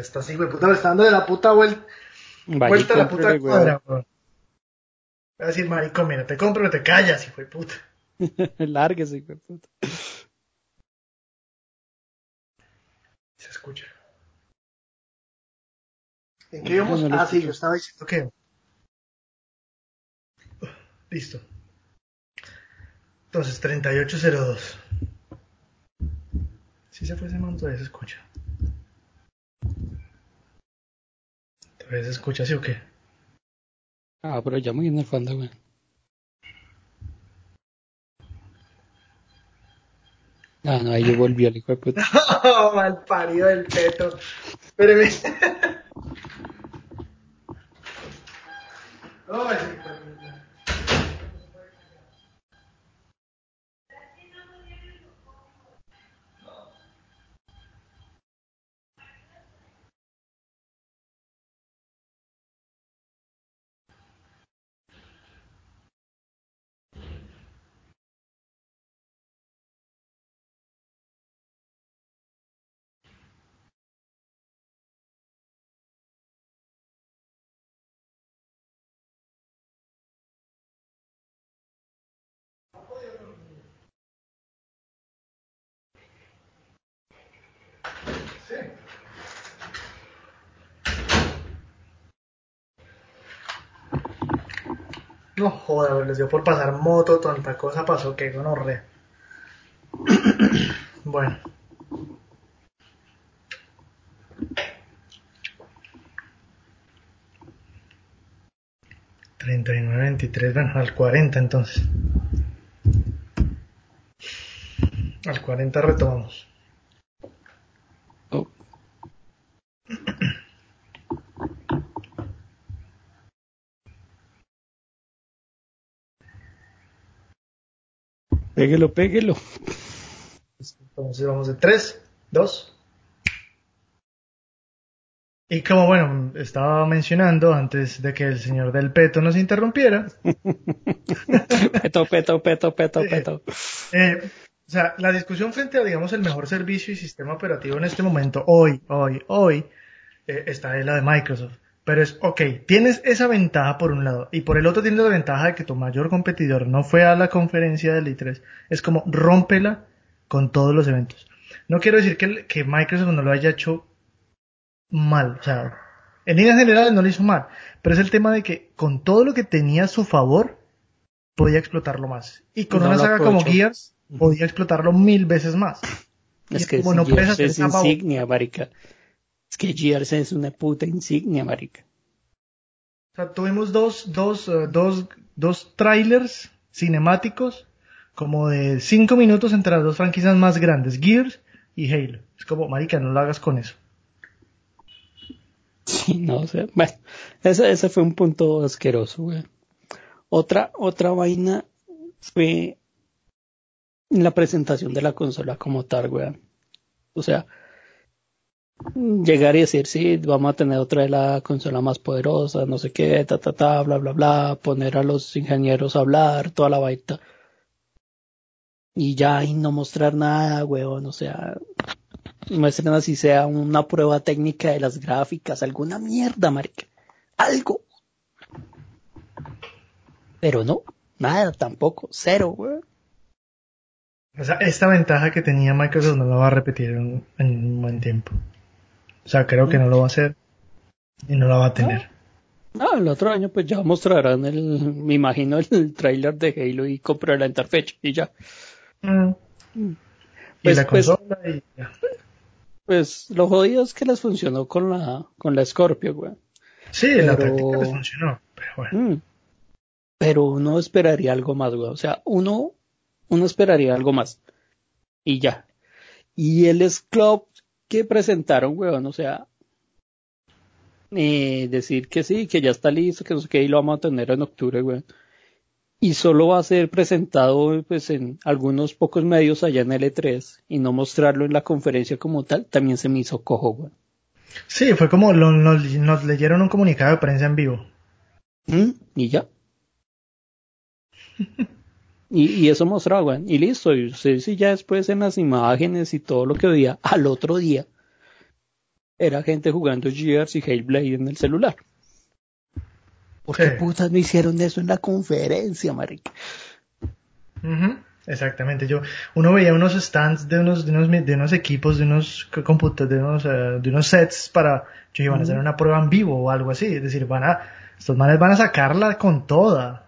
está así, güey, puta, me está dando de la puta vuelta. vuelta a la puta cuadra, Voy a decir, marico, mira, te compro o te callas, hijo de puta. Lárguese, hijo de puta. Se escucha. ¿En qué íbamos? ah, sí, yo estaba diciendo que. Listo. Entonces, 3802. Si se fue ese manto, todavía se escucha. Se escucha así o qué? Ah, pero ya muy en el fondo, güey. Ah, no, ahí yo volvió el hijo de puta. No, mal parido del peto. Espéreme. No, joder, les dio por pasar moto, tanta cosa pasó que re. bueno. Treinta y nueve, veintitrés, bueno, al cuarenta entonces. Al cuarenta retomamos. Péguelo, péguelo. Entonces vamos de 3, 2. Y como bueno, estaba mencionando antes de que el señor del peto nos interrumpiera. peto, peto, peto, peto, eh, peto. Eh, o sea, la discusión frente a, digamos, el mejor servicio y sistema operativo en este momento, hoy, hoy, hoy, eh, está en la de Microsoft. Pero es, ok, tienes esa ventaja por un lado y por el otro tienes la ventaja de que tu mayor competidor no fue a la conferencia del I3. Es como rómpela con todos los eventos. No quiero decir que, que Microsoft no lo haya hecho mal, o sea, en líneas generales no lo hizo mal, pero es el tema de que con todo lo que tenía a su favor, podía explotarlo más. Y con una saga como Gears, podía explotarlo mil veces más. Es que Gears es insignia, marica. Que Gears es una puta insignia, marica. O sea, tuvimos dos, dos, uh, dos, dos trailers cinemáticos como de cinco minutos entre las dos franquicias más grandes, Gears y Halo. Es como, marica, no lo hagas con eso. Sí, no sé. Bueno, ese, ese fue un punto asqueroso, güey. Otra, otra vaina fue la presentación de la consola como tal, güey. O sea, llegar y decir, sí, vamos a tener otra de la consola más poderosa, no sé qué, ta, ta, ta, bla, bla, bla, poner a los ingenieros a hablar, toda la baita. Y ya, y no mostrar nada, weón, o sea, muestren así sea una prueba técnica de las gráficas, alguna mierda, marica. Algo. Pero no, nada tampoco, cero, weón. O sea, esta ventaja que tenía Microsoft no la va a repetir en un buen tiempo. O sea, creo que no lo va a hacer y no la va a tener. Ah, el otro año pues ya mostrarán el, me imagino el, trailer de Halo y comprará la interfecha y ya. Mm, y Pues- la pues- consola y ya. Pues lo jodido es que les funcionó con la, con la Scorpio, weón. Sí, en la Pero- práctica les funcionó, pero bueno. Mm. Pero uno esperaría algo más, weón. O sea, uno, uno esperaría algo más. Y ya. Y el Club que presentaron, weón, o sea, eh, decir que sí, que ya está listo, que no sé qué, y lo vamos a tener en octubre, weón. Y solo va a ser presentado, pues, en algunos pocos medios allá en L3 y no mostrarlo en la conferencia como tal, también se me hizo cojo, weón. Sí, fue como lo- nos, nos leyeron un comunicado de prensa en vivo. ¿Mm? Y ya. Y, y eso mostraba. Y listo. Y usted sí ya después en las imágenes y todo lo que veía al otro día era gente jugando Gears y Hellblade en el celular. ¿Por qué Sí. putas no hicieron eso en la conferencia, marica? Exactamente, yo uno veía unos stands de unos de unos de unos equipos, de unos computadores, de unos eh, de unos sets para yo van a hacer una prueba en vivo o algo así, es decir, van a estos manes van a sacarla con toda.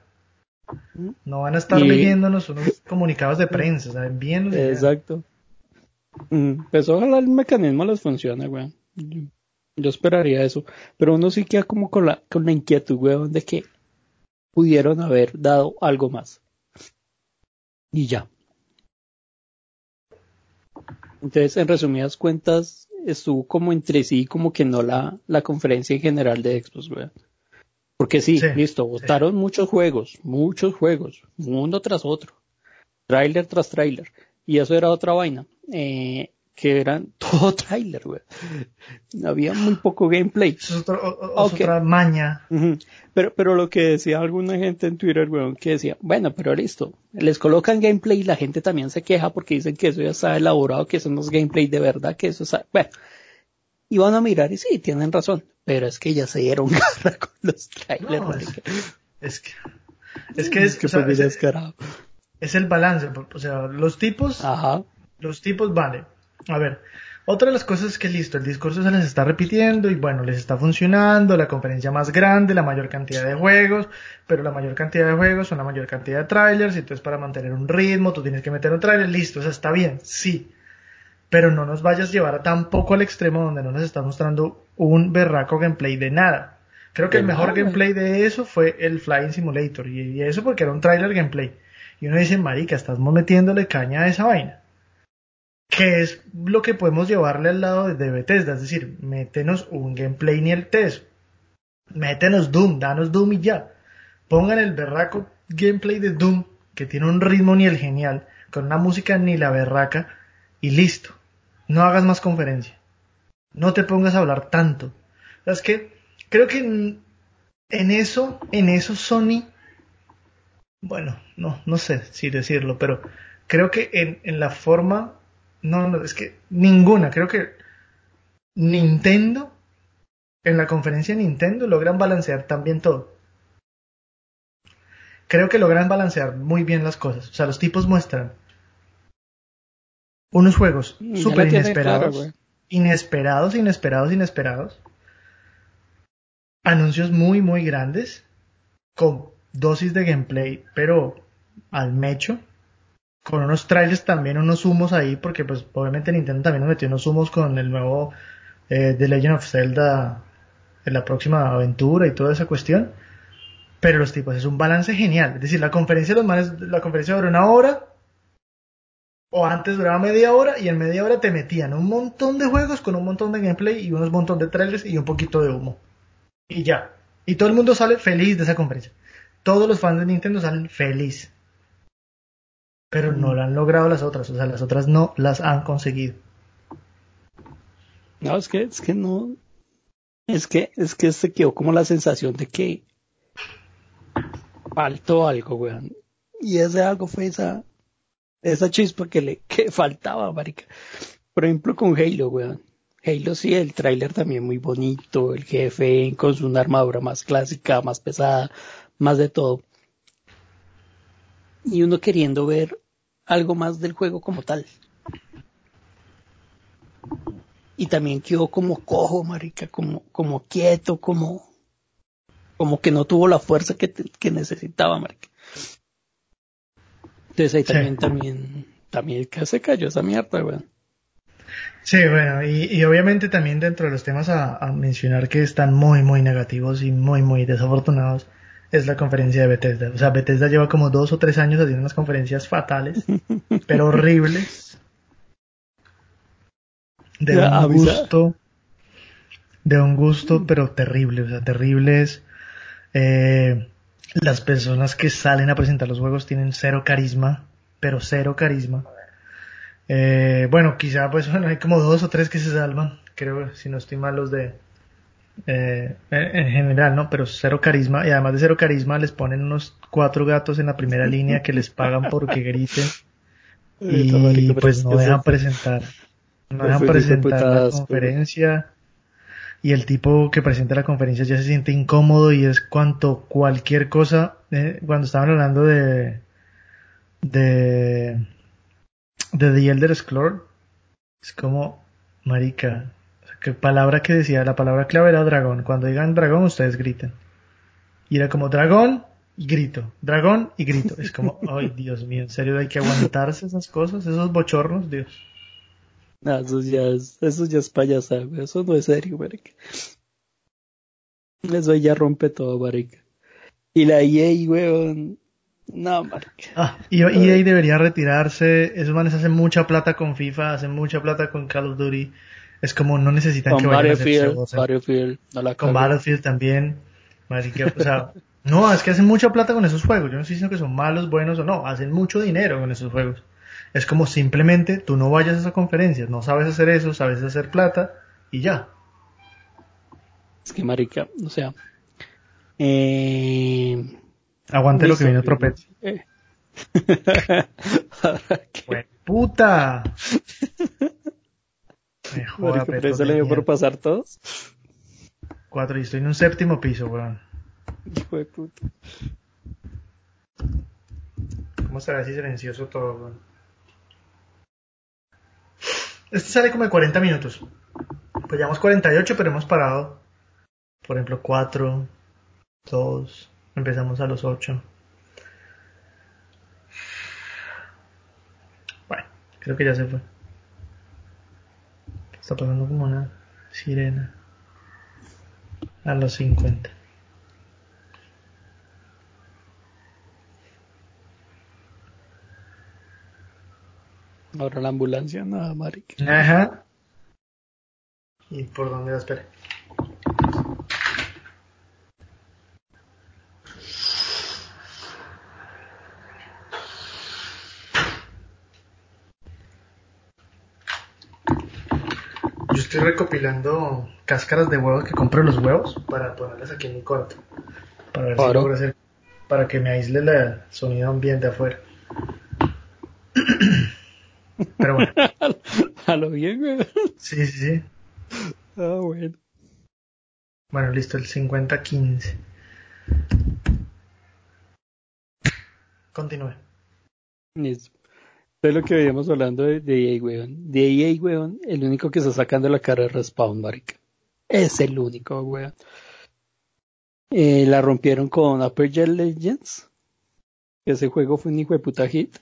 No van a estar Y- leyéndonos unos comunicados de prensa, o sea, bien Exacto. Mm, Pues ojalá el mecanismo les funcione, weón. Yo, yo esperaría eso. Pero uno sí queda como con la, con la inquietud, weón, de que pudieron haber dado algo más. Y ya. Entonces, en resumidas cuentas, estuvo como entre sí, como que no la, la conferencia en general de Xbox, weón. Porque sí, Sí, listo, votaron muchos juegos, muchos juegos, uno tras otro, tráiler tras tráiler, y eso era otra vaina, eh, que eran todo tráiler, weón. Había muy poco gameplay. Es, otro- o- o- es Ok. otra maña. Pero, pero lo que decía alguna gente en Twitter, weón, que decía, bueno, pero listo, les colocan gameplay y la gente también se queja porque dicen que eso ya está elaborado, que eso no es gameplay de verdad, que eso está, bueno. Y van a mirar y sí, tienen razón, pero es que ya se dieron garra con los trailers, No. Es que es que es, que o sea, es- es el balance, o sea, los tipos Ajá. Los tipos, vale. A ver, otra de las cosas es que listo, el discurso se les está repitiendo y bueno, les está funcionando, la conferencia más grande, la mayor cantidad de juegos, pero la mayor cantidad de juegos son la mayor cantidad de trailers, y entonces para mantener un ritmo tú tienes que meter un trailer, listo, o sea, está bien, sí. Pero no nos vayas a llevar tampoco al extremo donde no nos está mostrando un berraco gameplay de nada. Creo que el mejor gameplay de eso fue el Flying Simulator, y, eso porque era un trailer gameplay. Y uno dice, marica, estamos metiéndole caña a esa vaina que es lo que podemos llevarle al lado de, Bethesda, es decir, métenos un gameplay ni el test, métenos Doom, danos Doom y ya, pongan el berraco gameplay de Doom, que tiene un ritmo ni el genial, con una música ni la berraca, y listo, no hagas más conferencia, no te pongas a hablar tanto, es que creo que en, en eso, en eso Sony, bueno, no, no sé si decirlo, pero creo que en, en la forma no, no, es que ninguna. Creo que Nintendo, en la conferencia de Nintendo, logran balancear también todo. Creo que logran balancear muy bien las cosas. O sea, los tipos muestran unos juegos Mm, súper inesperados, güey. inesperados, inesperados, inesperados. Anuncios muy, muy grandes, con dosis de gameplay, pero al mecho con unos trailers también, unos humos ahí, porque pues obviamente Nintendo también nos metió unos humos con el nuevo eh, The Legend of Zelda en la próxima aventura y toda esa cuestión. Pero los tipos, es un balance genial. Es decir, la conferencia de los manes, la conferencia duró una hora, o antes duraba media hora, y en media hora te metían un montón de juegos con un montón de gameplay y unos montón de trailers y un poquito de humo. Y ya. Y todo el mundo sale feliz de esa conferencia. Todos los fans de Nintendo salen feliz pero no lo han logrado las otras, o sea, las otras no las han conseguido. No, es que, es que no. Es que, es que se quedó como la sensación de que faltó algo, weón. Y ese algo fue esa, esa chispa que le, que faltaba, marica. Por ejemplo, con Halo, weón. Halo sí, el tráiler también muy bonito, el jefe con su armadura más clásica, más pesada, más de todo. Y uno queriendo ver algo más del juego como tal. Y también quedó como cojo, marica, como, como quieto, como, como que no tuvo la fuerza que, que necesitaba, marica. Entonces ahí Sí. también, también, también que se cayó esa mierda, weón. Sí, bueno, y, obviamente también dentro de los temas a, mencionar que están muy, muy negativos y muy, muy desafortunados es la conferencia de Bethesda. O sea, Bethesda lleva como dos o tres años haciendo unas conferencias fatales, pero horribles. De un gusto, de un gusto, pero terrible, o sea, terribles. Eh, las personas que salen a presentar los juegos tienen cero carisma, pero cero carisma. Eh, bueno, quizá pues hay como dos o tres que se salvan, creo, si no estoy mal los de... Eh, en general, ¿no? Pero cero carisma, y además de cero carisma les ponen unos cuatro gatos en la primera línea que les pagan porque griten y pues no dejan presentar, no dejan presentar la conferencia y el tipo que presenta la conferencia ya se siente incómodo y es cuanto cualquier cosa, eh, cuando estaban hablando de, de, de The Elder Scrolls, es como, marica, qué palabra que decía, la palabra clave era dragón, cuando digan dragón ustedes griten. Y era como dragón y grito, dragón y grito. Es como, ay Dios mío, en serio hay que aguantarse esas cosas, esos bochornos, Dios. No, eso ya es, eso ya es payasada, Eso no es serio, marica. Eso ya rompe todo, marica. Y la EA, weón. No, marica. Ah, y EA debería retirarse. Esos manes hacen mucha plata con FIFA, hacen mucha plata con Call of Duty. Es como no necesitan que vayan a hacer Battlefield, Con Battlefield también. Marica, o sea, no, es que hacen mucha plata con esos juegos. Yo no sé si que son malos, buenos o no. Hacen mucho dinero con esos juegos. Es como simplemente tú no vayas a esa conferencia, no sabes hacer eso, sabes hacer plata y ya. Es que marica, o sea, eh... aguante lo que viene otro pet. Eh. puta. Me joda, marica, le dio por pasar todos? Cuatro y estoy en un séptimo piso, weón. Hijo de puta. ¿Cómo estará así silencioso todo, weón? Este sale como de 40 minutos. Pues llevamos 48, pero hemos parado. Por ejemplo, 4, 2, empezamos a los 8. Bueno, creo que ya se fue. Está pasando como una sirena. A los 50. Ahora la ambulancia, nada, marica. Ajá. ¿Y por dónde va? Espera. Yo estoy recopilando cáscaras de huevos que compro los huevos para ponerlas aquí en mi cuarto. Para ver si logro hacer. Para que me aísle el sonido ambiente afuera. Pero bueno. a lo bien, güey. Sí, sí, sí. Ah, bueno. Bueno, listo, el 50-15. Continúe. Listo. Es lo que veíamos hablando de, de EA, weón. De EA, weón, el único que está sacando la cara es Respawn, marica. Es el único, weón. Eh, la rompieron con Upper Jet Legends. Ese juego fue un hijo de puta hit.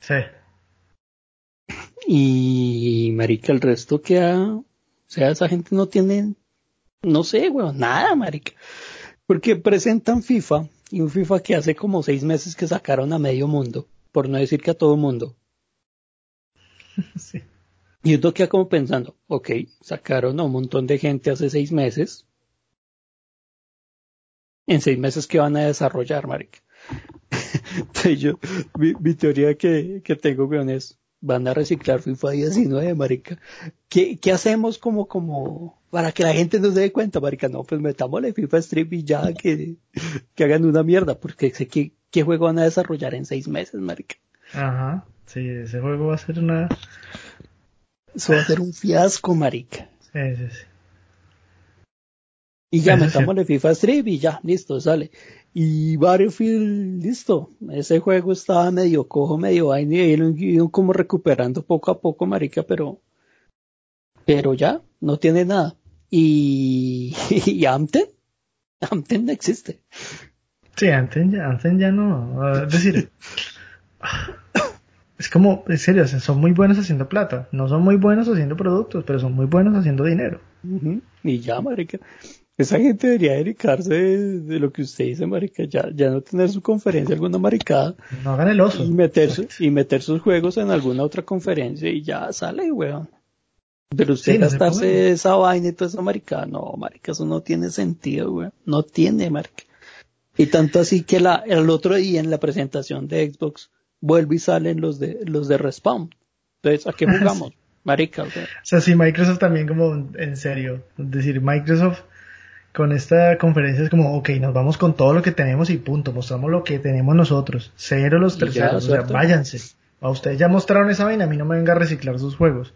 Sí. Y marica, el resto que ha, o sea, esa gente no tiene, no sé, weón, nada, marica. Porque presentan FIFA, y un FIFA que hace como seis meses que sacaron a medio mundo, por no decir que a todo mundo. Sí. Y uno queda como pensando, ok, sacaron a un montón de gente hace seis meses. En seis meses que van a desarrollar, marica. Entonces yo, mi, teoría que, que tengo, weón, es, van a reciclar FIFA 19, marica. ¿Qué, ¿Qué hacemos como, como, para que la gente no se dé cuenta, marica? No, pues metámosle FIFA Stream y ya que, que hagan una mierda, porque sé que, ¿qué juego van a desarrollar en seis meses, marica? Ajá, sí, ese juego va a ser una... Eso va a ser un fiasco, marica. Sí, sí, sí. Y ya metámosle FIFA Stream y ya, listo, sale. Y Battlefield, listo. Ese juego estaba medio cojo, medio vaina y ido como recuperando poco a poco, marica, pero, pero ya, no tiene nada. Y, y Amten, Amten no existe. Sí, Amten ya, ya no, es decir, es como, en serio, son muy buenos haciendo plata. No son muy buenos haciendo productos, pero son muy buenos haciendo dinero. Y ya, marica. Esa gente debería dedicarse de, lo que usted dice, marica, ya, ya no tener su conferencia alguna maricada. No hagan el oso. Y meter, y meter sus juegos en alguna otra conferencia y ya sale, weón. Pero usted gastarse esa vaina y toda esa maricada, no, marica, eso no tiene sentido, weón. No tiene, marica. Y tanto así que la, el otro día en la presentación de Xbox vuelve y salen los de, los de Respawn. Entonces, ¿a qué jugamos? Marica, o sea. O sea, sí, Microsoft también como en serio. Es decir, Microsoft con esta conferencia es como, ok, nos vamos con todo lo que tenemos y punto, mostramos lo que tenemos nosotros, cero los terceros, o sea, váyanse. A ustedes ya mostraron esa vaina, a mí no me venga a reciclar sus juegos.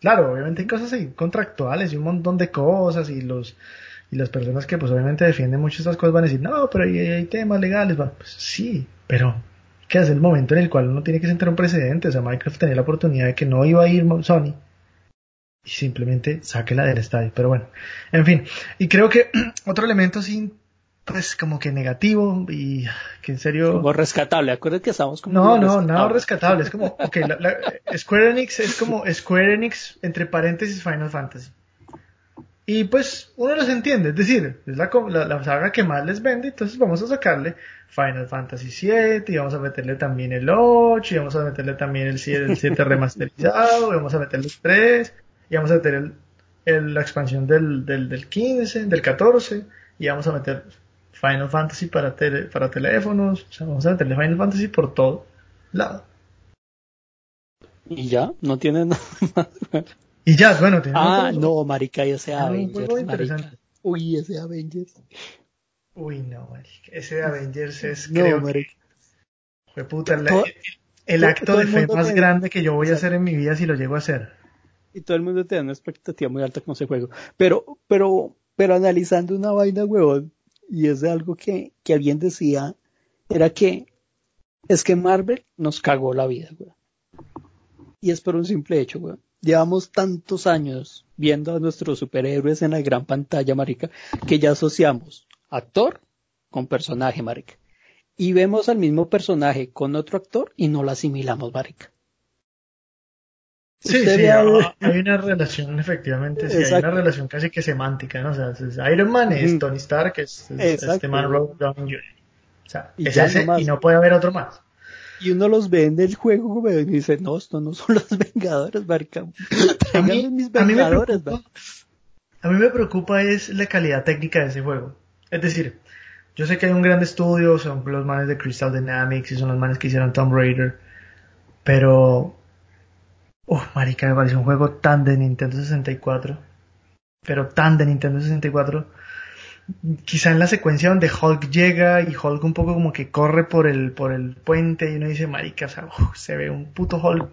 Claro, obviamente hay cosas ahí contractuales y un montón de cosas y los y las personas que pues obviamente defienden mucho estas cosas van a decir, no, pero hay, hay temas legales, va, pues sí, pero que es el momento en el cual uno tiene que sentar un precedente, o sea, Microsoft tenía la oportunidad de que no iba a ir Sony y simplemente sáquela del estadio. Pero bueno, en fin. Y creo que otro elemento así, pues como que negativo y que en serio... Como rescatable, acuérdate que estamos como... No, no, nada rescatable. Es como, ok, Square Enix es como Square Enix entre paréntesis Final Fantasy. Y pues uno los entiende, es decir, es la, la, saga que más les vende, entonces vamos a sacarle Final Fantasy 7 y vamos a meterle también el 8 y vamos a meterle también el 7, el 7 remasterizado y vamos a meterle el 3 y vamos a meter el, la expansión del, del, del 15, del 14 y vamos a meter Final Fantasy para, para teléfonos, o sea, vamos a meterle Final Fantasy por todo lado. Y ya, no tiene nada más. Y ya, bueno, tiene Ah, no, marica, ese ah, Avengers. Uy, ese Avengers. Uy, no, marica. Ese Avengers es, no, creo marica. fue puta, el, acto de fe más grande que yo voy a hacer en mi vida si lo llego a hacer y todo el mundo tiene una expectativa muy alta con ese juego. Pero, pero, pero analizando una vaina, huevón, y es de algo que, que alguien decía, era que es que Marvel nos cagó la vida, weón. Y es por un simple hecho, weón. Llevamos tantos años viendo a nuestros superhéroes en la gran pantalla, marica, que ya asociamos actor con personaje, marica. Y vemos al mismo personaje con otro actor y no lo asimilamos, marica. Sí, sí, hay una relación, efectivamente, sí, hay una relación casi que semántica, ¿no? O sea, Iron Man es Tony Stark, es, es este man Robert Downey Jr. O sea, y es ese y no puede haber otro más. Y uno los ve en el juego, y dice, no, estos no son los Vengadores, marica. A mí, mis Vengadores, a mí, a mí me preocupa es la calidad técnica de ese juego. Es decir, yo sé que hay un gran estudio, son los manes de Crystal Dynamics y son los manes que hicieron Tomb Raider, pero Uf, marica, me parece un juego tan de Nintendo 64. Pero tan de Nintendo 64. Quizá en la secuencia donde Hulk llega y Hulk un poco como que corre por el, por el puente y uno dice, marica, o sea, se ve un puto Hulk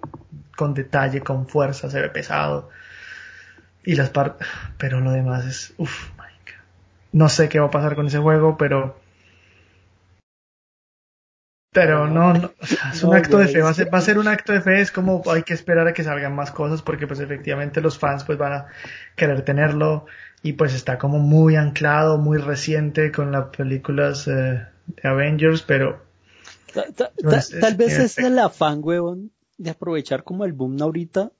con detalle, con fuerza, se ve pesado. Y las partes, pero lo demás es, uff, marica. No sé qué va a pasar con ese juego, pero pero no, no es un acto de fe, va a, ser, va a ser un acto de fe, es como hay que esperar a que salgan más cosas porque pues efectivamente los fans pues van a querer tenerlo y pues está como muy anclado, muy reciente con las películas eh, de Avengers, pero... tal vez es el afán, huevón, de aprovechar como el boom ahorita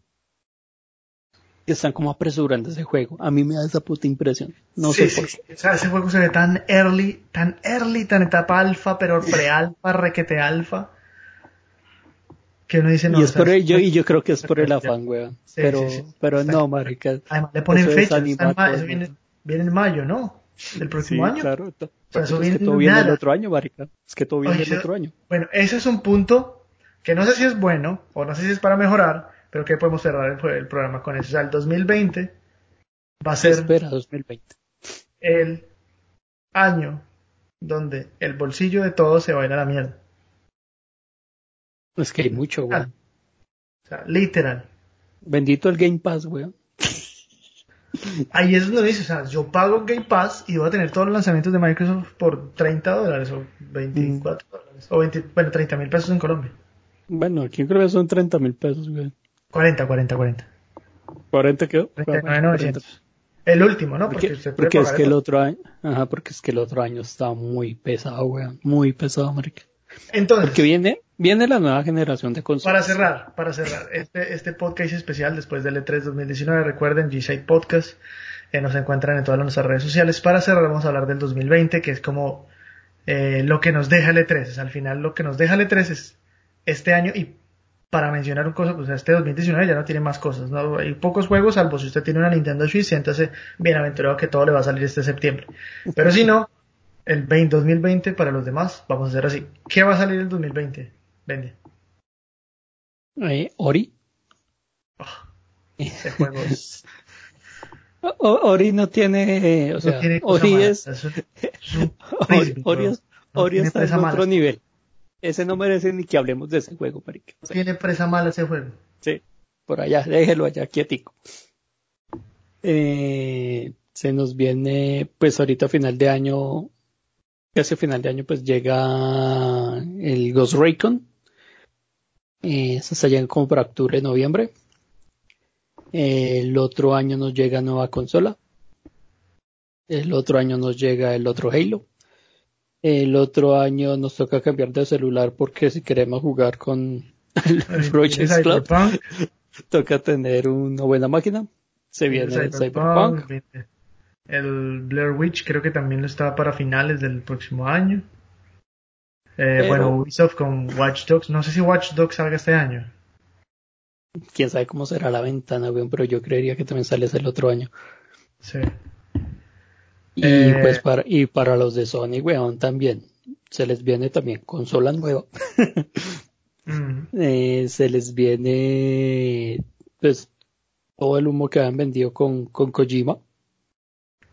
están como apresurando ese juego. A mí me da esa puta impresión. No sé por O sea, ese juego se ve tan early, tan early, tan etapa alfa, pero pre-alfa, requete alfa. Que uno dice no. Y, es por ello, y yo creo que es por el afán, weón. pero, pero no, marica. Además, le ponen fecha. eso viene, viene, en mayo, ¿no? Del próximo año. Claro. O sea, eso es que todo viene el otro año, marica. Es que todo viene el otro año. Bueno, ese es un punto que no sé si es bueno o no sé si es para mejorar, pero que podemos cerrar el, programa con eso. O sea, el 2020 va a ser espera 2020? el año donde el bolsillo de todos se va a ir a la mierda. Es que hay mucho, güey. O sea, literal. Bendito el Game Pass, güey. Ahí es donde dice, o sea, yo pago Game Pass y voy a tener todos los lanzamientos de Microsoft por 30 dólares o 24 dólares. O 20, bueno, 30 mil pesos en Colombia. Bueno, aquí creo que son 30 mil pesos, güey. 40, 40, 40. ¿40 qué? 900. El último, ¿no? Porque, es que el otro año, ajá, porque es que el otro año estaba muy pesado, weón, muy pesado, marica. Entonces. Porque viene, viene la nueva generación de consolas. Para cerrar, para cerrar, este, este podcast especial después del E3 2019, recuerden, G-Side Podcast, eh, nos encuentran en todas nuestras redes sociales. Para cerrar vamos a hablar del 2020, que es como eh, lo que nos deja el E3. Es, al final lo que nos deja el E3 es este año y para mencionar un cosa, pues este 2019 ya no tiene más cosas, ¿no? Hay pocos juegos, salvo si usted tiene una Nintendo Switch, siéntase bienaventurado que todo le va a salir este septiembre. Pero si no, el 20, 2020 para los demás, vamos a hacer así. ¿Qué va a salir el 2020? Vende. Eh, Ori. Oh. Ori no tiene, o sea, no tiene Ori es, es, un, es un Ori, No está en otro mala. nivel. Ese no merece ni que hablemos de ese juego, marica. Tiene presa mala ese juego. Sí, por allá, déjelo allá quietico. Eh, se nos viene, pues ahorita a final de año, casi final de año, pues llega el Ghost Recon. Eh, se está llegando como para octubre, noviembre. Eh, el otro año nos llega nueva consola. El otro año nos llega el otro Halo. El otro año nos toca cambiar de celular porque si queremos jugar con el Project Club, toca tener una buena máquina. Se viene el Cyberpunk. El Blair Witch creo que también lo está para finales del próximo año. Eh, Pero- Bueno, Ubisoft con Watch Dogs. No sé si Watch Dogs salga este año. Quién sabe cómo será la ventana, pero yo creería que también sale el otro año. Sí. Y Eh, pues para, y para los de Sony, weón, también. Se les viene también consola nueva. Mm. Eh, se les viene, pues, todo el humo que han vendido con, con Kojima.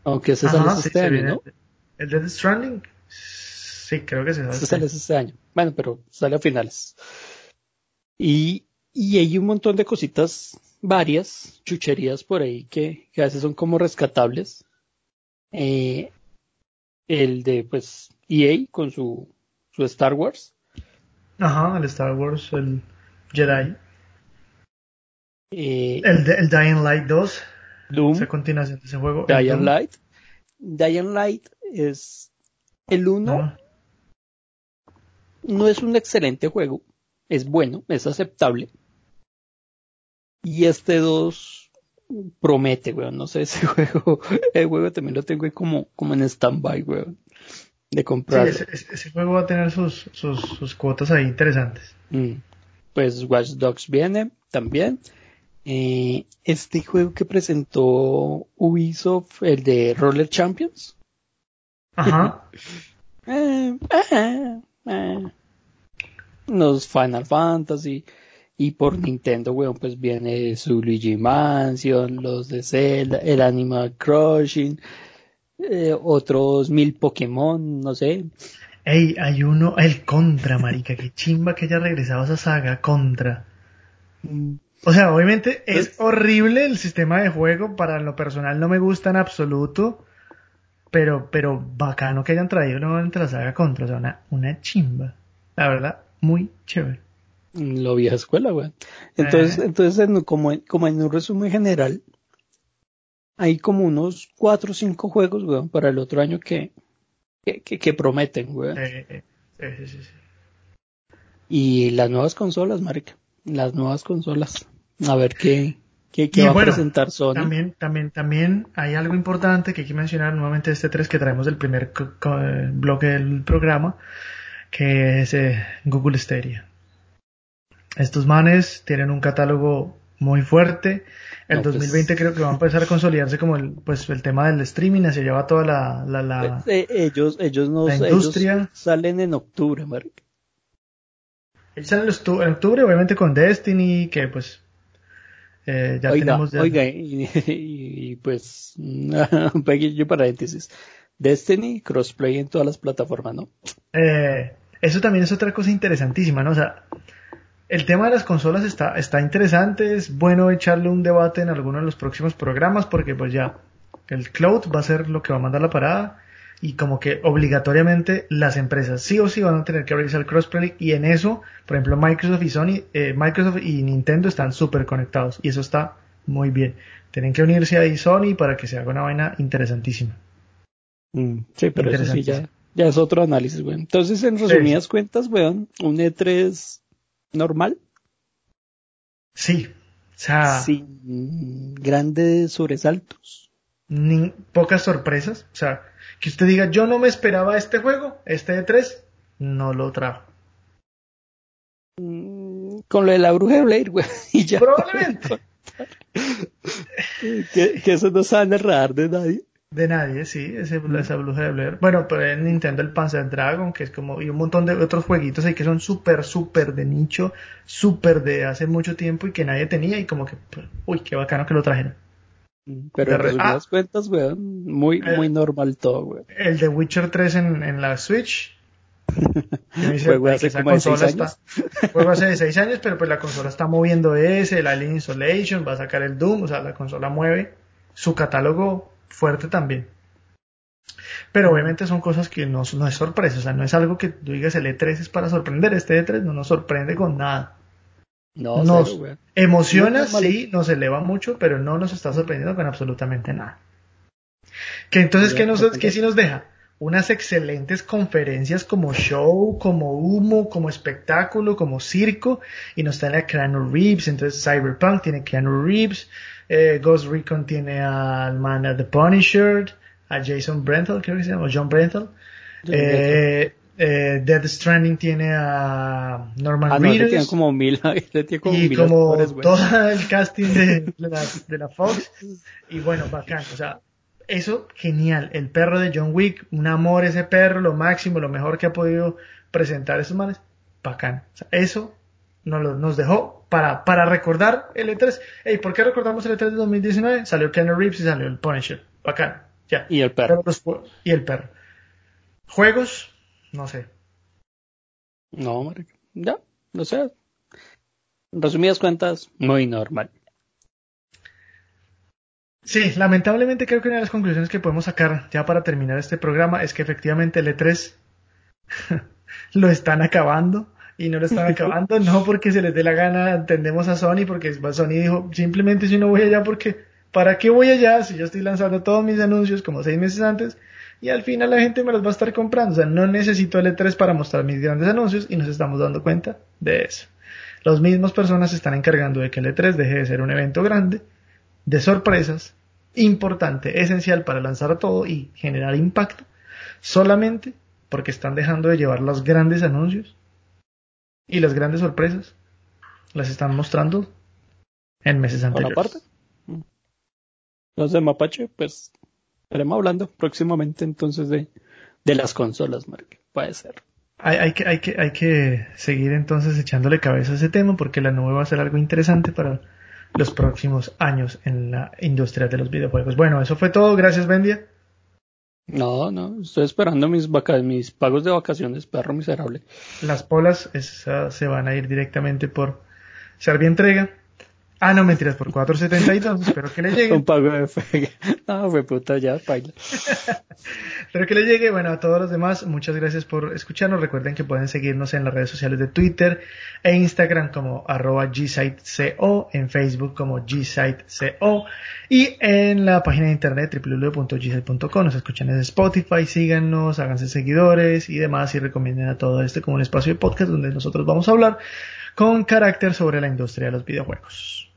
Aunque ese sale sí, este año, ¿no? ¿El Death Stranding? Sí, creo que se Ese sale este año. Bueno, pero sale a finales. Y, y hay un montón de cositas, varias chucherías por ahí que, que a veces son como rescatables. Eh, el de, pues, EA con su, su Star Wars. Ajá, el Star Wars, el Jedi. Eh, El, de- el Dying Light 2. Doom, Esa continuación de ese juego. Dying. Light. Dying Light es el uno. Ajá. no es un excelente juego, es bueno, es aceptable. Y este 2 promete, weón, no sé, ese juego, el juego también lo tengo ahí como, como en stand-by, weón, de Sí, comprar. ese, ese- ese juego va a tener sus, sus, sus cuotas ahí interesantes. Mm. Pues Watch Dogs viene también. Eh, este juego que presentó Ubisoft, el de Roller Champions. Ajá. Eh, eh, eh. Los Final Fantasy. Y por Nintendo, weón, pues viene su Luigi Mansion, los de Zelda, el Animal Crossing, eh, otros mil Pokémon, no sé. Ey, hay uno, el Contra, marica, qué chimba que haya regresado a esa saga, Contra. O sea, obviamente es Es- horrible el sistema de juego, para lo personal no me gusta en absoluto, pero, pero bacano que hayan traído nuevamente la saga Contra, o sea, una, una chimba. La verdad, muy chévere. Lo vieja escuela, weón. Entonces, Eh. entonces en- como, en- como en un resumen general, hay como unos cuatro o cinco juegos, weón, para el otro año que, que, que, que prometen, weón. Eh, eh, eh, sí, sí, sí. Y las nuevas consolas, marica. Las nuevas consolas. A ver qué, qué, va bueno, a presentar Sony. También, también, también hay algo importante que hay que mencionar nuevamente este 3 que traemos del primer bloque del programa, que es eh, Google Stadia. Estos manes tienen un catálogo muy fuerte. El No, pues- 2020 creo que va a empezar a consolidarse como el, pues, el tema del streaming, hacia allá va toda la, la, la- Eh, eh, ellos, ellos no la ellos industria. salen en octubre, marica. Ellos salen en octu- en octubre, obviamente con Destiny, que pues eh, ya oiga, tenemos ya- oiga, y, y, pues, un pequeño paréntesis. Destiny, crossplay en todas las plataformas, ¿no? Eh, eso también es otra cosa interesantísima, ¿no? O sea, el tema de las consolas está, está interesante, es bueno echarle un debate en alguno de los próximos programas porque pues ya el cloud va a ser lo que va a mandar la parada y como que obligatoriamente las empresas sí o sí van a tener que al crossplay y en eso, por ejemplo, Microsoft y Sony, eh, Microsoft y Nintendo están súper conectados y eso está muy bien. Tienen que unirse ahí Sony para que se haga una vaina interesantísima. Mm, sí, pero eso sí ya, ya es otro análisis, weón. Entonces, en resumidas cuentas, weón, un E3 normal. Sí. O sea. Sin grandes sobresaltos. Ni, pocas sorpresas. O sea, que usted diga, yo no me esperaba este juego, este E3, no lo trajo. Mm, con lo de la bruja de Blair, weón. Y ya. Probablemente. que, que, eso no sabe radar de nadie. De nadie, sí, ese, esa bruja de Blair. Bueno, pero en Nintendo el Panzer Dragon, que es como, y un montón de otros jueguitos ahí que son súper, súper de nicho, súper de hace mucho tiempo y que nadie tenía y como que, pues, uy, qué bacano que lo trajeron. Pero en resumidas ah, cuentas, weón, muy, muy normal todo, weón. El de Witcher 3 en, en la Switch. juego hace como de 6 años. juego hace de 6 años, pero pues la consola está moviendo ese, el Alien Isolation, va a sacar el Doom, o sea, la consola mueve su catálogo fuerte también. Pero obviamente son cosas que no, no es sorpresa, o sea, no es algo que tú digas el E3 es para sorprender, este E3 no nos sorprende con nada. No, nos emociona, sí, nos eleva mucho, pero no nos está sorprendiendo con absolutamente nada. Que entonces, ¿qué, nos, ¿qué sí nos deja? Unas excelentes conferencias como show, como humo, como espectáculo, como circo, y nos trae a Keanu Reeves, entonces Cyberpunk tiene Keanu Reeves, eh, Ghost Recon tiene al man The Punisher, a Jason Brenthal, creo que se llama, o John Brenthal. Eh, eh, Dead Stranding tiene a Norman ah, Reedus. tiene como mil, tiene como y mil como todo el casting de, la, de la Fox. Y bueno, bacán. O sea, eso genial. El perro de John Wick, un amor ese perro, lo máximo, lo mejor que ha podido presentar esos manes. Bacán. O sea, eso nos, nos dejó para, para recordar el E3. Ey, ¿por qué recordamos el E3 de 2019? Salió Keanu Reeves y salió el Punisher. Bacán. Ya. Y el perro. y el perro. Juegos, no sé. No, ya, no sé. Resumidas cuentas, muy normal. Sí, lamentablemente creo que una de las conclusiones que podemos sacar ya para terminar este programa es que efectivamente el E3 lo están acabando y no lo están acabando, no porque se les dé la gana, entendemos a Sony, porque Sony dijo, simplemente si no voy allá porque, ¿para qué voy allá si yo estoy lanzando todos mis anuncios como seis meses antes? Y al final la gente me los va a estar comprando, o sea, no necesito el E3 para mostrar mis grandes anuncios y nos estamos dando cuenta de eso. Las mismas personas se están encargando de que el E3 deje de ser un evento grande, de sorpresas, importante, esencial para lanzar todo y generar impacto, solamente porque están dejando de llevar los grandes anuncios y las grandes sorpresas las están mostrando en meses anteriores. parte? Mm. Los de Mapache, pues estaremos hablando próximamente entonces de, de las consolas, Mark. Puede ser. Hay, hay, que, hay, que, hay que seguir entonces echándole cabeza a ese tema porque la nube va a ser algo interesante para los próximos años en la industria de los videojuegos. Bueno, eso fue todo. Gracias, Bendia. No, no, estoy esperando mis, mis pagos de vacaciones, perro miserable. Las polas se van a ir directamente por Servia Entrega. Ah, no, mentiras, por 4.72, espero que le llegue. Un pago de fe. No, fue puta, ya, paila. espero que le llegue. Bueno, a todos los demás, muchas gracias por escucharnos. Recuerden que pueden seguirnos en las redes sociales de Twitter e Instagram como arroba gsiteco, en Facebook como gsiteco y en la página de internet www.gsite.com. Nos escuchan en Spotify, síganos, háganse seguidores y demás y recomienden a todo este como un espacio de podcast donde nosotros vamos a hablar con carácter sobre la industria de los videojuegos.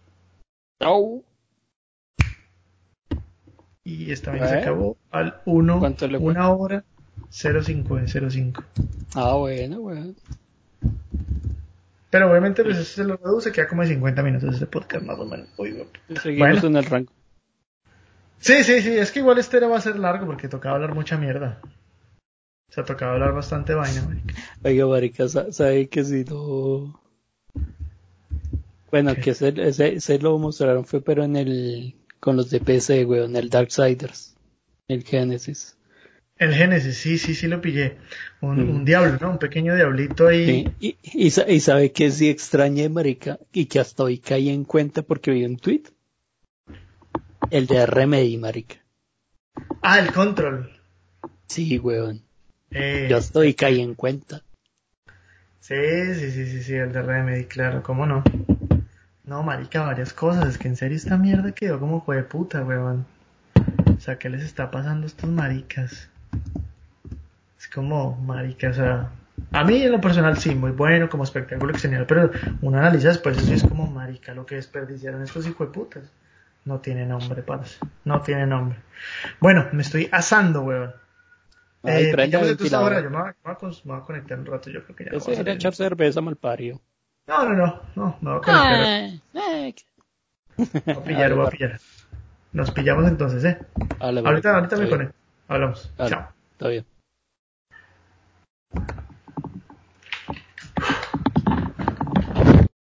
Y esta vez se acabó al 1, una hora 05 en 05. Ah, bueno, bueno. Pero obviamente pues eso se lo reduce, queda como de 50 minutos este podcast más o menos. Seguimos en el rango. Sí, sí, sí, es que igual este era va a ser largo porque tocaba hablar mucha mierda. O sea, tocaba hablar bastante vaina, marica. Oiga, marica, ¿sabe que si no bueno, que ese, ese, lo mostraron fue pero en el, con los de PC, weón, en el Darksiders, el Genesis. El Genesis, sí, sí, sí lo pillé. Un, un diablo, ¿no? Un pequeño diablito ahí. Y, y, sabe que sí extraña, marica, y que hasta hoy caí en cuenta porque vi un tweet. El de Remedy, marica. Ah, el Control. Sí, weón. Eh, Yo estoy caí en cuenta. Sí, sí, sí, sí, sí, el de Remedy, claro, cómo no. No, marica, varias cosas. Es que en serio esta mierda quedó como fue de puta, weón. O sea, ¿qué les está pasando a estos maricas? Es como, marica, o sea, a mí en lo personal sí, muy bueno como espectáculo excepcional, pero uno analiza después eso y es como, marica, lo que desperdiciaron estos hijos de putas. No tiene nombre, parce. No tiene nombre. Bueno, me estoy asando, weón. Ay, Eh, el entonces ahora, yo me voy, a, me voy a me conectar un rato, yo creo que ya. Ese era echar cerveza mal pario. No, no, no, no, no. Ah, eh, ay, ay. Voy a pillar, voy a pillar. Nos pillamos entonces, ¿eh? Vale, ahorita ahorita me pone. Hablamos. Chao. Está bien.